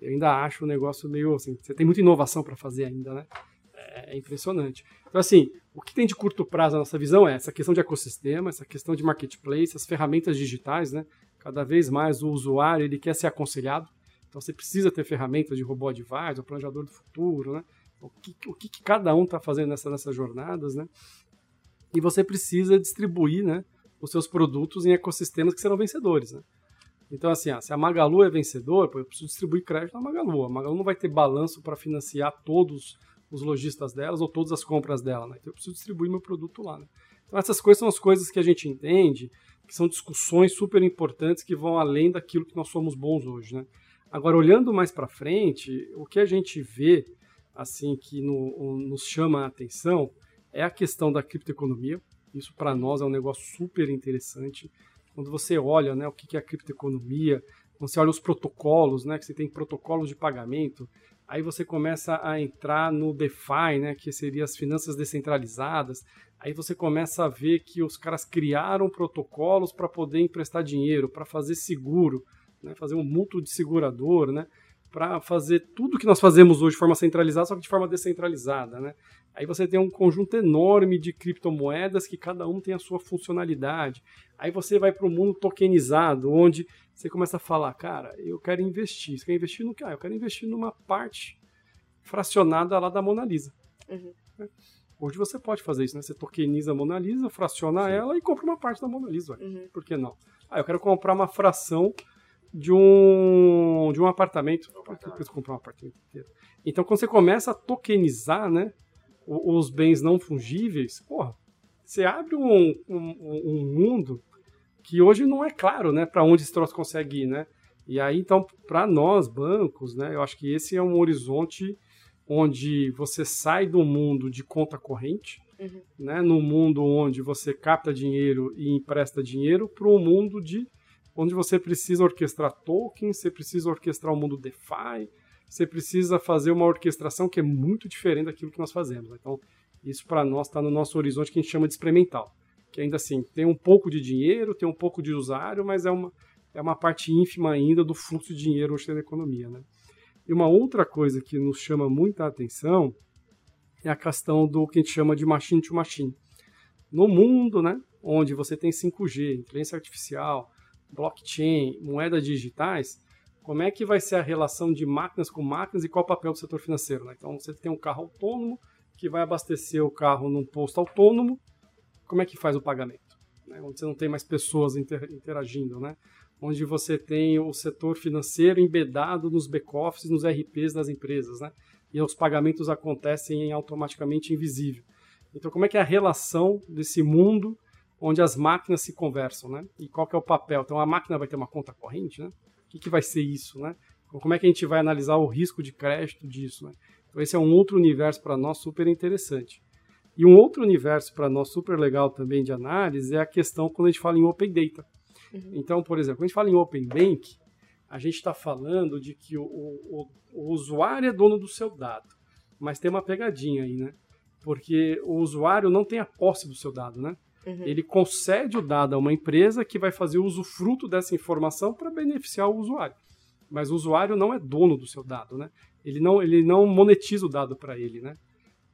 Speaker 2: Eu ainda acho o negócio meio assim, você tem muita inovação para fazer ainda, né? É, impressionante. Então assim, o que tem de curto prazo a nossa visão é essa questão de ecossistema, essa questão de marketplace, as ferramentas digitais, né? Cada vez mais o usuário ele quer ser aconselhado, então você precisa ter ferramentas de robô advisor, planejador do futuro, né? O que, o que, cada um está fazendo nessa, nessas jornadas, né? E você precisa distribuir, né, os seus produtos em ecossistemas que serão vencedores, né? Então, assim, ah, se a Magalu é vencedor, eu preciso distribuir crédito na Magalu. A Magalu não vai ter balanço para financiar todos os lojistas delas ou todas as compras dela, né? Então, eu preciso distribuir meu produto lá, né? Então, essas coisas são as coisas que a gente entende, que são discussões super importantes que vão além daquilo que nós somos bons hoje, né? Agora, olhando mais para frente, o que a gente vê assim que no, nos chama a atenção é a questão da criptoeconomia. Isso para nós é um negócio super interessante. Quando você olha né, o que é a criptoeconomia, quando você olha os protocolos, né, que você tem protocolos de pagamento, aí você começa a entrar no DeFi, né, que seria as finanças descentralizadas. Aí você começa a ver que os caras criaram protocolos para poder emprestar dinheiro, para fazer seguro, né, fazer um mútuo de segurador, né? Para fazer tudo que nós fazemos hoje de forma centralizada, só que de forma descentralizada, né? Aí você tem um conjunto enorme de criptomoedas que cada um tem a sua funcionalidade. Aí você vai para o mundo tokenizado, onde você começa a falar, cara, eu quero investir. Você quer investir no que? Ah, eu quero investir numa parte fracionada lá da Mona Lisa. Uhum. Hoje você pode fazer isso, né? Você tokeniza a Mona Lisa, fraciona Sim. ela e compra uma parte da Mona Lisa. Uhum. Por que não? Ah, eu quero comprar uma fração de um, de um apartamento. Por que eu comprar um apartamento inteiro? Então, quando você começa a tokenizar né, os bens não fungíveis, porra, você abre um, um, um mundo que hoje não é claro né, para onde esse troço consegue ir. Né? E aí, então, para nós, bancos, né, eu acho que esse é um horizonte onde você sai do mundo de conta corrente, uhum. né, no mundo onde você capta dinheiro e empresta dinheiro, para um mundo de onde você precisa orquestrar tokens, você precisa orquestrar o mundo DeFi, você precisa fazer uma orquestração que é muito diferente daquilo que nós fazemos. Então, isso para nós está no nosso horizonte que a gente chama de experimental. Que ainda assim tem um pouco de dinheiro, tem um pouco de usuário, mas é uma, é uma parte ínfima ainda do fluxo de dinheiro hoje da economia. Né? E uma outra coisa que nos chama muita atenção é a questão do que a gente chama de machine to machine. No mundo, né, onde você tem 5G, inteligência artificial, blockchain, moedas digitais, como é que vai ser a relação de máquinas com máquinas e qual o papel do setor financeiro? Né? Então, você tem um carro autônomo que vai abastecer o carro num posto autônomo, como é que faz o pagamento? Né? Onde você não tem mais pessoas inter interagindo, né? onde você tem o setor financeiro embedado nos back-offices, nos RPs das empresas, né? e os pagamentos acontecem automaticamente invisível. Então, como é que é a relação desse mundo onde as máquinas se conversam, né? E qual que é o papel? Então, a máquina vai ter uma conta corrente, né? O que, que vai ser isso, né? Como é que a gente vai analisar o risco de crédito disso, né? Então, esse é um outro universo para nós super interessante. E um outro universo para nós super legal também de análise é a questão quando a gente fala em Open Data. Uhum. Então, por exemplo, quando a gente fala em Open Bank, a gente está falando de que o, o, o, usuário é dono do seu dado. Mas tem uma pegadinha aí, né? Porque o usuário não tem a posse do seu dado, né? Uhum. Ele concede o dado a uma empresa que vai fazer o usufruto dessa informação para beneficiar o usuário. Mas o usuário não é dono do seu dado, né? Ele não, ele não monetiza o dado para ele, né?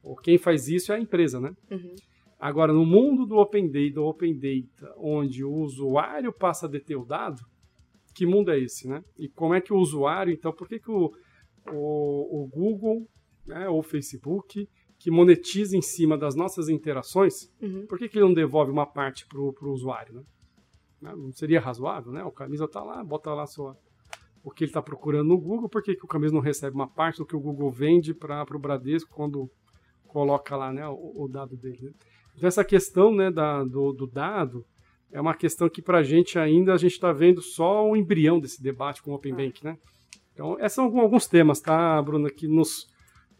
Speaker 2: Ou quem faz isso é a empresa, né? Uhum. Agora, no mundo do Open Data, do Open Data, onde o usuário passa a deter o dado, que mundo é esse, né? E como é que o usuário, então, por que, que o, o, o Google né, ou o Facebook, que monetiza em cima das nossas interações, uhum. por que, que ele não devolve uma parte para o usuário, né? Não seria razoável, né? O camisa está lá, bota lá sua, o que ele está procurando no Google, por que, que o camisa não recebe uma parte do que o Google vende para o Bradesco quando coloca lá né, o, o dado dele? Né? Então, essa questão né, da, do, do dado é uma questão que para a gente ainda a gente está vendo só o embrião desse debate com o Open ah. Bank, né? Então, esses são alguns temas, tá, Bruna, que nos,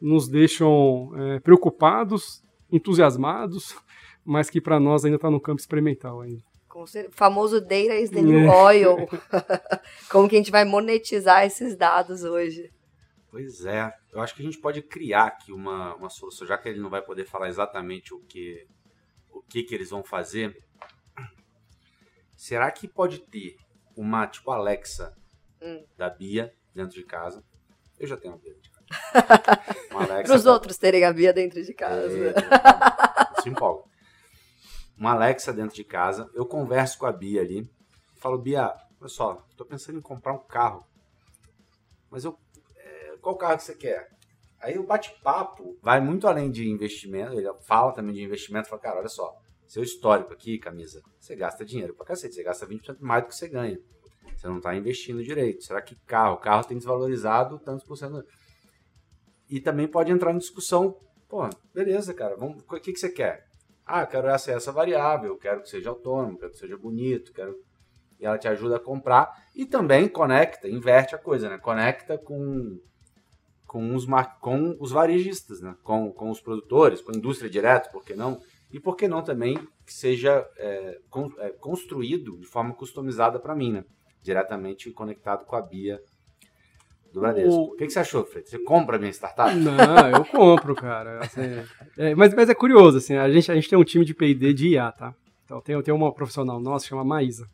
Speaker 2: nos deixam é, preocupados, entusiasmados, mas que para nós ainda está no campo experimental ainda.
Speaker 3: Com o famoso data is the new oil. (laughs) Como que a gente vai monetizar esses dados hoje?
Speaker 1: Pois é, eu acho que a gente pode criar aqui uma, uma solução, já que ele não vai poder falar exatamente o que, o que, que eles vão fazer, Será que pode ter uma, tipo, Alexa hum. da Bia dentro de casa? Eu já tenho uma Bia de.
Speaker 3: Para os outros terem a Bia dentro de casa.
Speaker 1: É, se empolga. Uma Alexa dentro de casa. Eu converso com a Bia ali. Falo, Bia, olha só, estou pensando em comprar um carro. Mas eu. É, qual carro que você quer? Aí o bate-papo vai muito além de investimento. Ele fala também de investimento. Fala, cara, olha só seu histórico aqui, camisa, você gasta dinheiro pra cacete, você gasta 20% mais do que você ganha. Você não está investindo direito. Será que carro? Carro tem desvalorizado tantos por cento. E também pode entrar em discussão. Pô, beleza, cara, vamos, o que, que você quer? Ah, quero essa essa variável, quero que seja autônomo, quero que seja bonito, quero. E ela te ajuda a comprar. E também conecta, inverte a coisa, né? Conecta com, com, os, com os varejistas, né? Com, com os produtores, com a indústria direto, por que não? E por que não também que seja é, con é, construído de forma customizada para mim, né? Diretamente conectado com a Bia do Bradesco. O... o que, que, você achou, Fred? Você compra a minha startup?
Speaker 2: Não, eu compro, cara. Assim, é, mas, mas é curioso, assim, a gente, a gente tem um time de P&D de IA, tá? Então tem, tem uma profissional nossa, chama Maísa.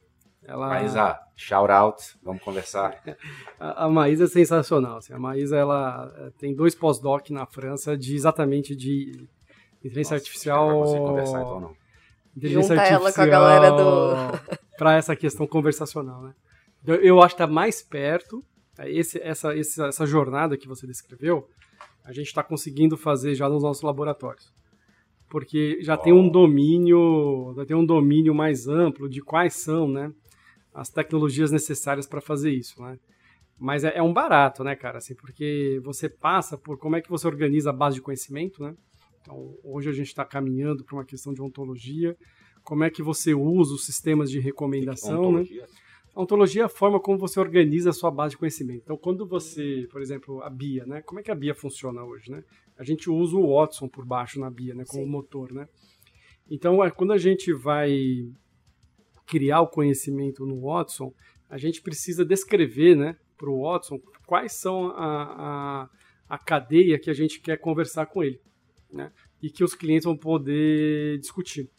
Speaker 1: Ela... Maísa, shout out, vamos conversar. (laughs)
Speaker 2: a, a Maísa é sensacional. Assim, a Maísa ela é, tem dois pós-doc na França de exatamente de Inteligência Nossa, artificial. Você conversar, então, não.
Speaker 3: Inteligência Junta artificial ela com a galera do.
Speaker 2: para essa questão conversacional, né? Eu, eu acho que está mais perto. É, esse, essa, essa jornada que você descreveu, a gente está conseguindo fazer já nos nossos laboratórios. Porque já oh. tem um domínio, já tem um domínio mais amplo de quais são, né, as tecnologias necessárias para fazer isso, né? Mas é, é, um barato, né, cara? Assim, porque você passa por como é que você organiza a base de conhecimento, né? Então, hoje a gente está caminhando para uma questão de ontologia. Como é que você usa os sistemas de recomendação, né? A ontologia é a forma como você organiza a sua base de conhecimento. Então, quando você, por exemplo, a BIA, né? Como é que a BIA funciona hoje, né? A gente usa o Watson por baixo na BIA, né? Como Sim. motor, né? Então, é, quando a gente vai criar o conhecimento no Watson, a gente precisa descrever, né, para o Watson quais são a, a, a cadeia que a gente quer conversar com ele, né? E que os clientes vão poder discutir.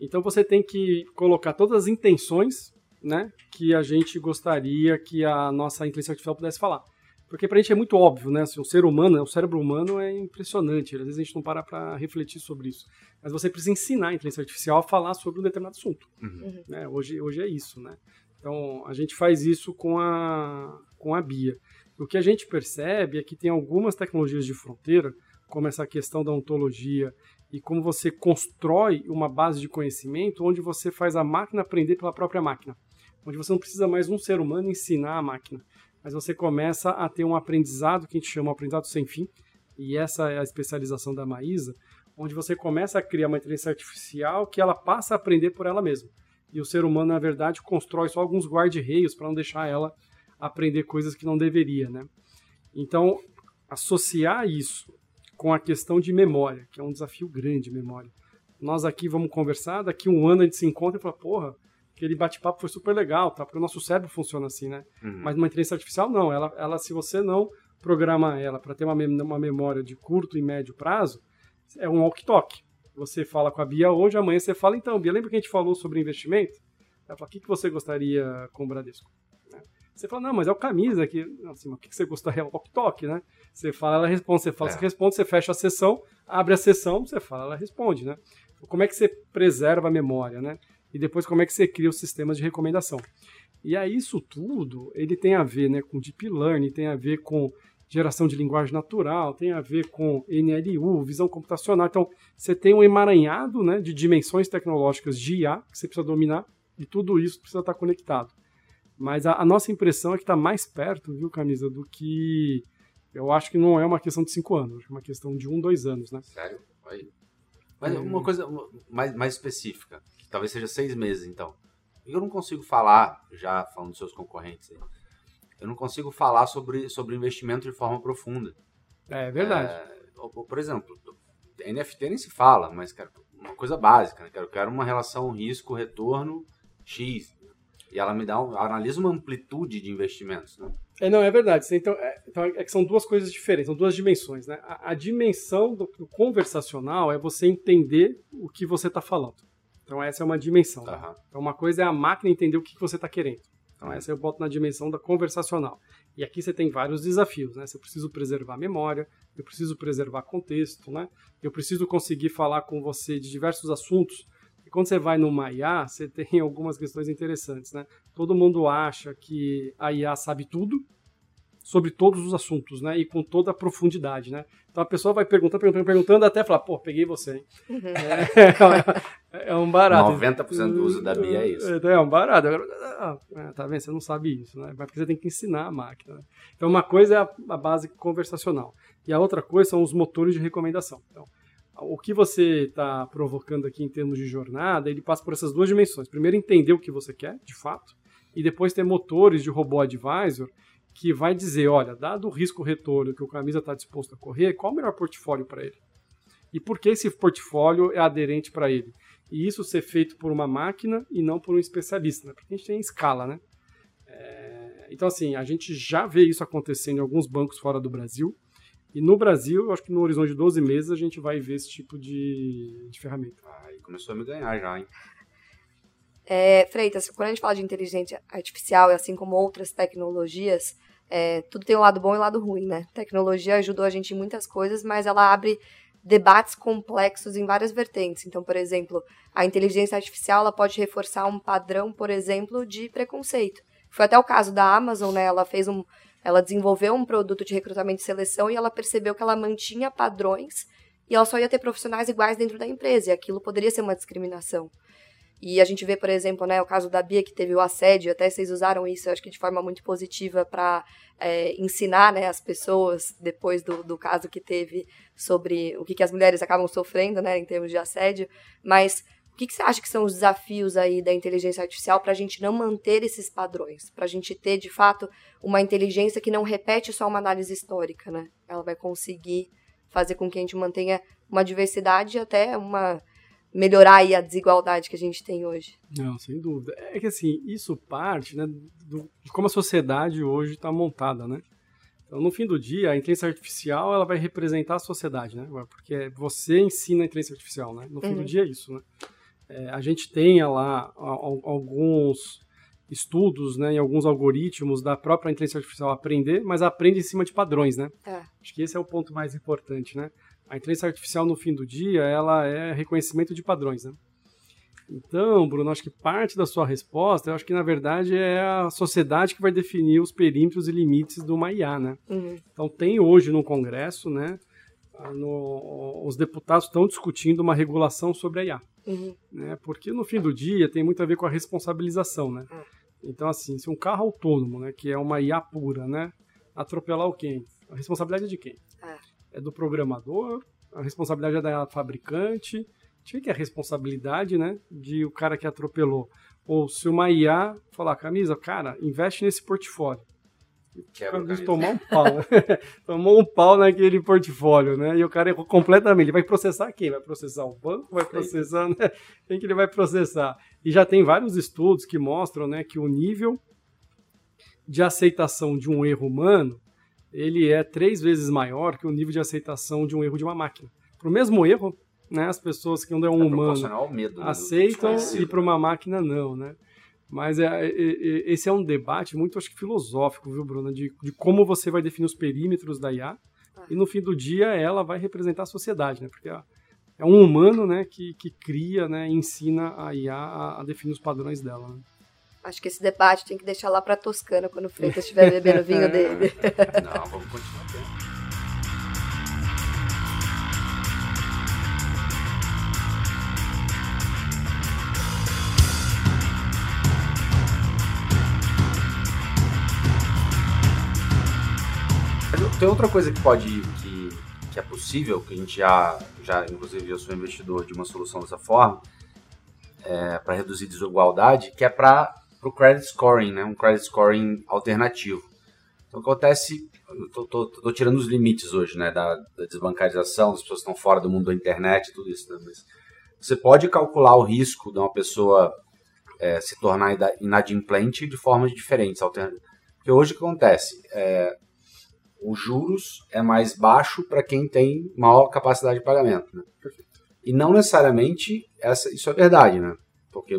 Speaker 2: Então você tem que colocar todas as intenções né, que a gente gostaria que a nossa inteligência artificial pudesse falar. Porque para a gente é muito óbvio, né? Assim, o ser humano, o cérebro humano é impressionante. Às vezes a gente não para para refletir sobre isso. Mas você precisa ensinar a inteligência artificial a falar sobre um determinado assunto. Uhum. Né? Hoje, hoje é isso, né? Então a gente faz isso com a, com a Bia. O que a gente percebe é que tem algumas tecnologias de fronteira, como essa questão da ontologia e como você constrói uma base de conhecimento onde você faz a máquina aprender pela própria máquina onde você não precisa mais um ser humano ensinar a máquina, mas você começa a ter um aprendizado que a gente chama de aprendizado sem fim, e essa é a especialização da Maísa, onde você começa a criar uma inteligência artificial que ela passa a aprender por ela mesma. E o ser humano, na verdade, constrói só alguns guarda-reios para não deixar ela aprender coisas que não deveria, né? Então, associar isso com a questão de memória, que é um desafio grande, memória. Nós aqui vamos conversar, daqui um ano a gente se encontra e fala, porra, aquele bate-papo foi super legal, tá? Porque o nosso cérebro funciona assim, né? Uhum. Mas uma inteligência artificial não, ela, ela se você não programar ela para ter uma, uma memória de curto e médio prazo, é um walk-talk. Você fala com a Bia hoje, amanhã você fala, então, Bia, lembra que a gente falou sobre investimento? Ela fala, o que, que você gostaria com o Bradesco? Né? Você fala, não, mas é o camisa aqui. Assim, o que, que você gostaria? É o walk-talk, né? Você fala, ela responde, você fala, é. você responde, você fecha a sessão, abre a sessão, você fala, ela responde, né? Como é que você preserva a memória, né? E depois como é que você cria os sistemas de recomendação. E aí isso tudo, ele tem a ver né, com Deep Learning, tem a ver com geração de linguagem natural, tem a ver com NLU, visão computacional. Então, você tem um emaranhado né, de dimensões tecnológicas de IA que você precisa dominar e tudo isso precisa estar conectado. Mas a, a nossa impressão é que está mais perto, viu, Camisa, do que... Eu acho que não é uma questão de cinco anos, é uma questão de um, dois anos, né?
Speaker 1: Sério? Mas é. uma coisa mais, mais específica talvez seja seis meses, então. Eu não consigo falar, já falando dos seus concorrentes, eu não consigo falar sobre, sobre investimento de forma profunda.
Speaker 2: É verdade.
Speaker 1: É, por exemplo, NFT nem se fala, mas quero uma coisa básica, né? quero, quero uma relação risco-retorno X. E ela me dá um, analisa uma amplitude de investimentos, né?
Speaker 2: É, não, é verdade. Então, é, então é que são duas coisas diferentes, são duas dimensões, né? A, a dimensão do, do, conversacional é você entender o que você está falando. Então essa é uma dimensão. Uhum. Então uma coisa é a máquina entender o que você está querendo. Então essa eu boto na dimensão da conversacional. E aqui você tem vários desafios, né? Você precisa preservar memória, eu preciso preservar contexto, né? Eu preciso conseguir falar com você de diversos assuntos. E quando você vai numa IA, você (laughs) tem algumas questões interessantes, né? Todo mundo acha que a IA sabe tudo, sobre todos os assuntos, né? E com toda a profundidade, né? Então a pessoa vai perguntando, perguntando, perguntando, até falar, pô, peguei você, hein? Uhum. É, é, um barato.
Speaker 1: 90% do uso da BIA é isso.
Speaker 2: É, é um barato. Ah, é, tá vendo? Você não sabe isso, né? Porque você tem que ensinar a máquina. Né? Então uma coisa é a, a base conversacional. E a outra coisa são os motores de recomendação. Então, o que você está provocando aqui em termos de jornada, ele passa por essas duas dimensões. Primeiro, entender o que você quer, de fato, e depois ter motores de robô advisor que vai dizer, olha, dado o risco retorno que o camisa está disposto a correr, qual o melhor portfólio para ele? E por que esse portfólio é aderente para ele? E isso ser feito por uma máquina e não por um especialista, né? porque a gente tem escala, né? É... Então, assim, a gente já vê isso acontecendo em alguns bancos fora do Brasil. E no Brasil, eu acho que no horizonte de 12 meses, a gente vai ver esse tipo de, de ferramenta.
Speaker 1: Aí começou a me ganhar já, hein?
Speaker 3: É, Freitas, quando a gente fala de inteligência artificial, assim como outras tecnologias, é, tudo tem um lado bom e um lado ruim, né? tecnologia ajudou a gente em muitas coisas, mas ela abre debates complexos em várias vertentes. Então, por exemplo, a inteligência artificial ela pode reforçar um padrão, por exemplo, de preconceito. Foi até o caso da Amazon, né? Ela fez um, ela desenvolveu um produto de recrutamento e seleção e ela percebeu que ela mantinha padrões e ela só ia ter profissionais iguais dentro da empresa. E aquilo poderia ser uma discriminação. E a gente vê, por exemplo, né, o caso da Bia, que teve o assédio, até vocês usaram isso, acho que de forma muito positiva para é, ensinar né, as pessoas, depois do, do caso que teve, sobre o que, que as mulheres acabam sofrendo né, em termos de assédio. Mas que, que você acha que são os desafios aí da inteligência artificial para a gente não manter esses padrões? Para a gente ter, de fato, uma inteligência que não repete só uma análise histórica, né? Ela vai conseguir fazer com que a gente mantenha uma diversidade e até uma melhorar aí a desigualdade que a gente tem hoje.
Speaker 2: Não, sem dúvida. É que assim, isso parte né, do, de como a sociedade hoje está montada, né? Então, no fim do dia, a inteligência artificial ela vai representar a sociedade, né? Porque você ensina a inteligência artificial, né? No fim uhum. do dia é isso, né? É, a gente tem lá alguns estudos, né, em alguns algoritmos da própria inteligência artificial aprender, mas aprende em cima de padrões, né? É. Acho que esse é o ponto mais importante, né? A inteligência artificial, no fim do dia, ela é reconhecimento de padrões, né? Então, Bruno, acho que parte da sua resposta, eu acho que na verdade é a sociedade que vai definir os perímetros e limites do IA, né? Uhum. Então, tem hoje no Congresso, né, no, os deputados estão discutindo uma regulação sobre a IA, uhum. né? Porque no fim do dia tem muito a ver com a responsabilização, né? Uhum. Então, assim, se um carro autônomo, né, que é uma IA pura, né, atropelar o quem? A responsabilidade é de quem? É, é do programador, a responsabilidade é da fabricante, tinha que a responsabilidade, né, de o cara que atropelou. Ou se uma IA falar, camisa, cara, investe nesse portfólio. Quebra o tomar um pau. (laughs) Tomou um pau naquele portfólio, né? E o cara errou completamente. Ele vai processar quem? Vai processar o banco? Vai processar, né? Quem que ele vai processar? E já tem vários estudos que mostram, né, que o nível de aceitação de um erro humano ele é três vezes maior que o nível de aceitação de um erro de uma máquina. Para o mesmo erro, né? As pessoas que não é um é humano
Speaker 1: medo,
Speaker 2: né, aceitam e para uma máquina não, né? Mas é, é, é, esse é um debate muito, acho que, filosófico, viu, Bruna? De, de como você vai definir os perímetros da IA. Ah. E no fim do dia, ela vai representar a sociedade, né? Porque é um humano, né, que, que cria, né, ensina a IA a, a definir os padrões dela. Né?
Speaker 3: Acho que esse debate tem que deixar lá para Toscana quando o Freitas estiver bebendo o vinho (laughs) dele.
Speaker 1: Não, vamos continuar. Tem outra coisa que pode que, que é possível, que a gente já, já inclusive eu sou investidor de uma solução dessa forma, é, para reduzir desigualdade, que é para o credit scoring, né? um credit scoring alternativo. Então acontece, estou tirando os limites hoje né? da, da desbancarização, as pessoas estão fora do mundo da internet, tudo isso. Né? Mas você pode calcular o risco de uma pessoa é, se tornar inadimplente de formas diferentes. Porque hoje o que acontece? É, os juros é mais baixo para quem tem maior capacidade de pagamento. Né? E não necessariamente essa, isso é verdade, né? Porque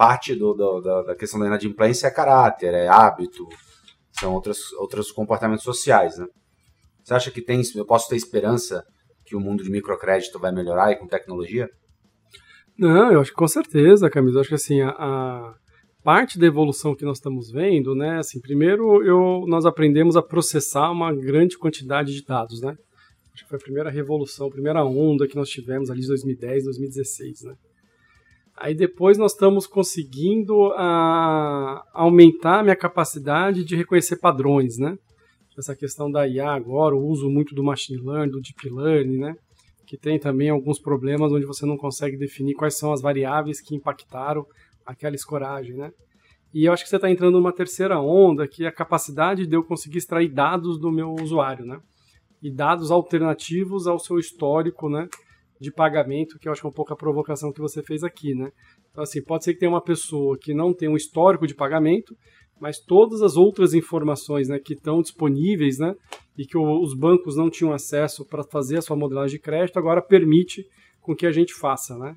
Speaker 1: parte do, do, da, da questão da inadimplência é caráter, é hábito, são outros, outros comportamentos sociais, né? Você acha que tem, eu posso ter esperança que o mundo de microcrédito vai melhorar e com tecnologia?
Speaker 2: Não, eu acho que com certeza, Camila. Eu acho que assim, a, a parte da evolução que nós estamos vendo, né, assim, primeiro eu, nós aprendemos a processar uma grande quantidade de dados, né? Acho que foi a primeira revolução, a primeira onda que nós tivemos ali de 2010, 2016, né? Aí depois nós estamos conseguindo a, ah, aumentar a minha capacidade de reconhecer padrões, né? Essa questão da IA agora, o uso muito do machine learning, do deep learning, né? Que tem também alguns problemas onde você não consegue definir quais são as variáveis que impactaram aquela escoragem, né? E eu acho que você está entrando numa terceira onda, que é a capacidade de eu conseguir extrair dados do meu usuário, né? E dados alternativos ao seu histórico, né? De pagamento, que eu acho que é um pouco a provocação que você fez aqui, né? Então, assim, pode ser que tenha uma pessoa que não tem um histórico de pagamento, mas todas as outras informações né, que estão disponíveis, né? E que o, os bancos não tinham acesso para fazer a sua modelagem de crédito, agora permite com que a gente faça, né?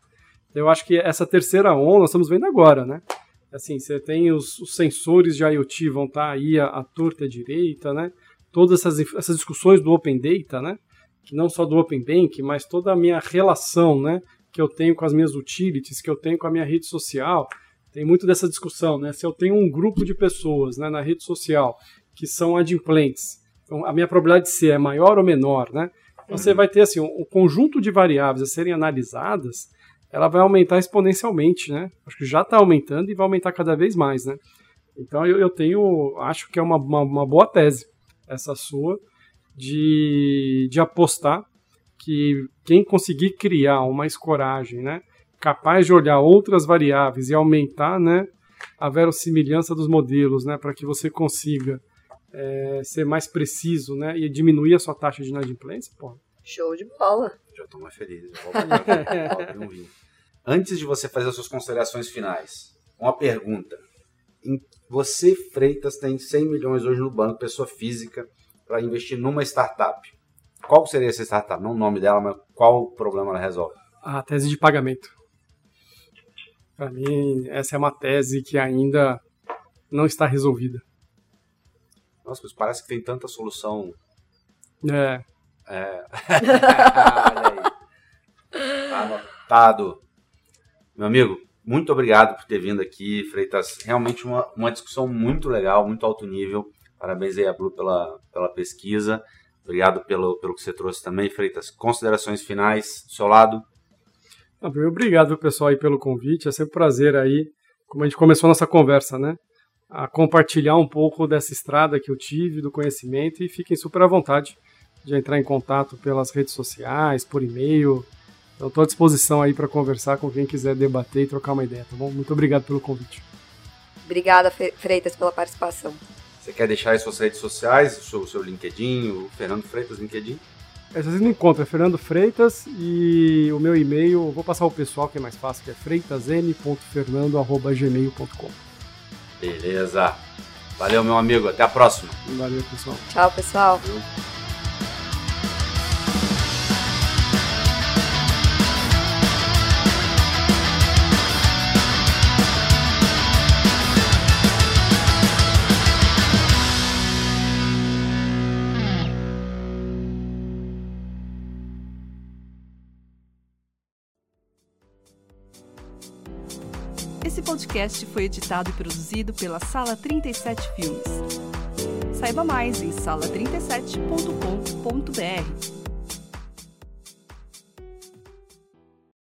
Speaker 2: Eu acho que essa terceira onda nós estamos vendo agora, né? Assim, você tem os, os sensores de IoT vão estar tá aí à, à torta direita, né? Todas essas, essas discussões do Open Data, né? Que não só do Open Bank, mas toda a minha relação, né? Que eu tenho com as minhas utilities, que eu tenho com a minha rede social. Tem muito dessa discussão, né? Se eu tenho um grupo de pessoas né, na rede social que são adimplentes, então a minha probabilidade de ser é maior ou menor, né? Então, você vai ter assim, um, um conjunto de variáveis a serem analisadas ela vai aumentar exponencialmente, né? Acho que já está aumentando e vai aumentar cada vez mais, né? Então eu, eu tenho, acho que é uma, uma, uma, boa tese essa sua de, de apostar que quem conseguir criar uma escoragem, né? capaz de olhar outras variáveis e aumentar né, a verossimilhança dos modelos, né, para que você consiga é, ser mais preciso né, e diminuir a sua taxa de inadimplência, pô.
Speaker 3: Show de bola.
Speaker 1: Já estou mais feliz. Antes de você fazer as suas considerações finais, uma pergunta. Você, Freitas, tem 100 milhões hoje no banco, pessoa física, para investir numa startup. Qual seria essa startup? Não o nome dela, mas qual problema ela resolve?
Speaker 2: A tese de pagamento. Para mim, essa é uma tese que ainda não está resolvida.
Speaker 1: Nossa, mas parece que tem tanta solução.
Speaker 2: É.
Speaker 1: É. (laughs) Olha aí. Tá anotado. Meu amigo, muito obrigado por ter vindo aqui, Freitas. Realmente uma, uma discussão muito legal, muito alto nível. Parabéns aí a Blue pela, pela pesquisa. Obrigado pelo, pelo que você trouxe também, Freitas. Considerações finais do seu lado?
Speaker 2: Obrigado, pessoal, aí pelo convite. É sempre um prazer aí, como a gente começou a nossa conversa, né? A compartilhar um pouco dessa estrada que eu tive, do conhecimento, e fiquem super à vontade de entrar em contato pelas redes sociais, por e-mail. Eu estou à disposição aí para conversar com quem quiser debater e trocar uma ideia, tá bom? Muito obrigado pelo convite.
Speaker 3: Obrigada, Freitas, pela participação.
Speaker 1: Você quer deixar as suas redes sociais, o seu, o seu LinkedIn, o Fernando Freitas LinkedIn?
Speaker 2: É, vocês me encontram, é Fernando Freitas e o meu e-mail, vou passar o pessoal que é mais fácil, que é freitasn.fernando.gmail.com
Speaker 1: Beleza. Valeu, meu amigo. Até a próxima.
Speaker 2: Valeu, pessoal.
Speaker 3: Tchau, pessoal. Valeu.
Speaker 4: Podcast foi editado e produzido pela Sala 37 Filmes. Saiba mais em sala37.com.br.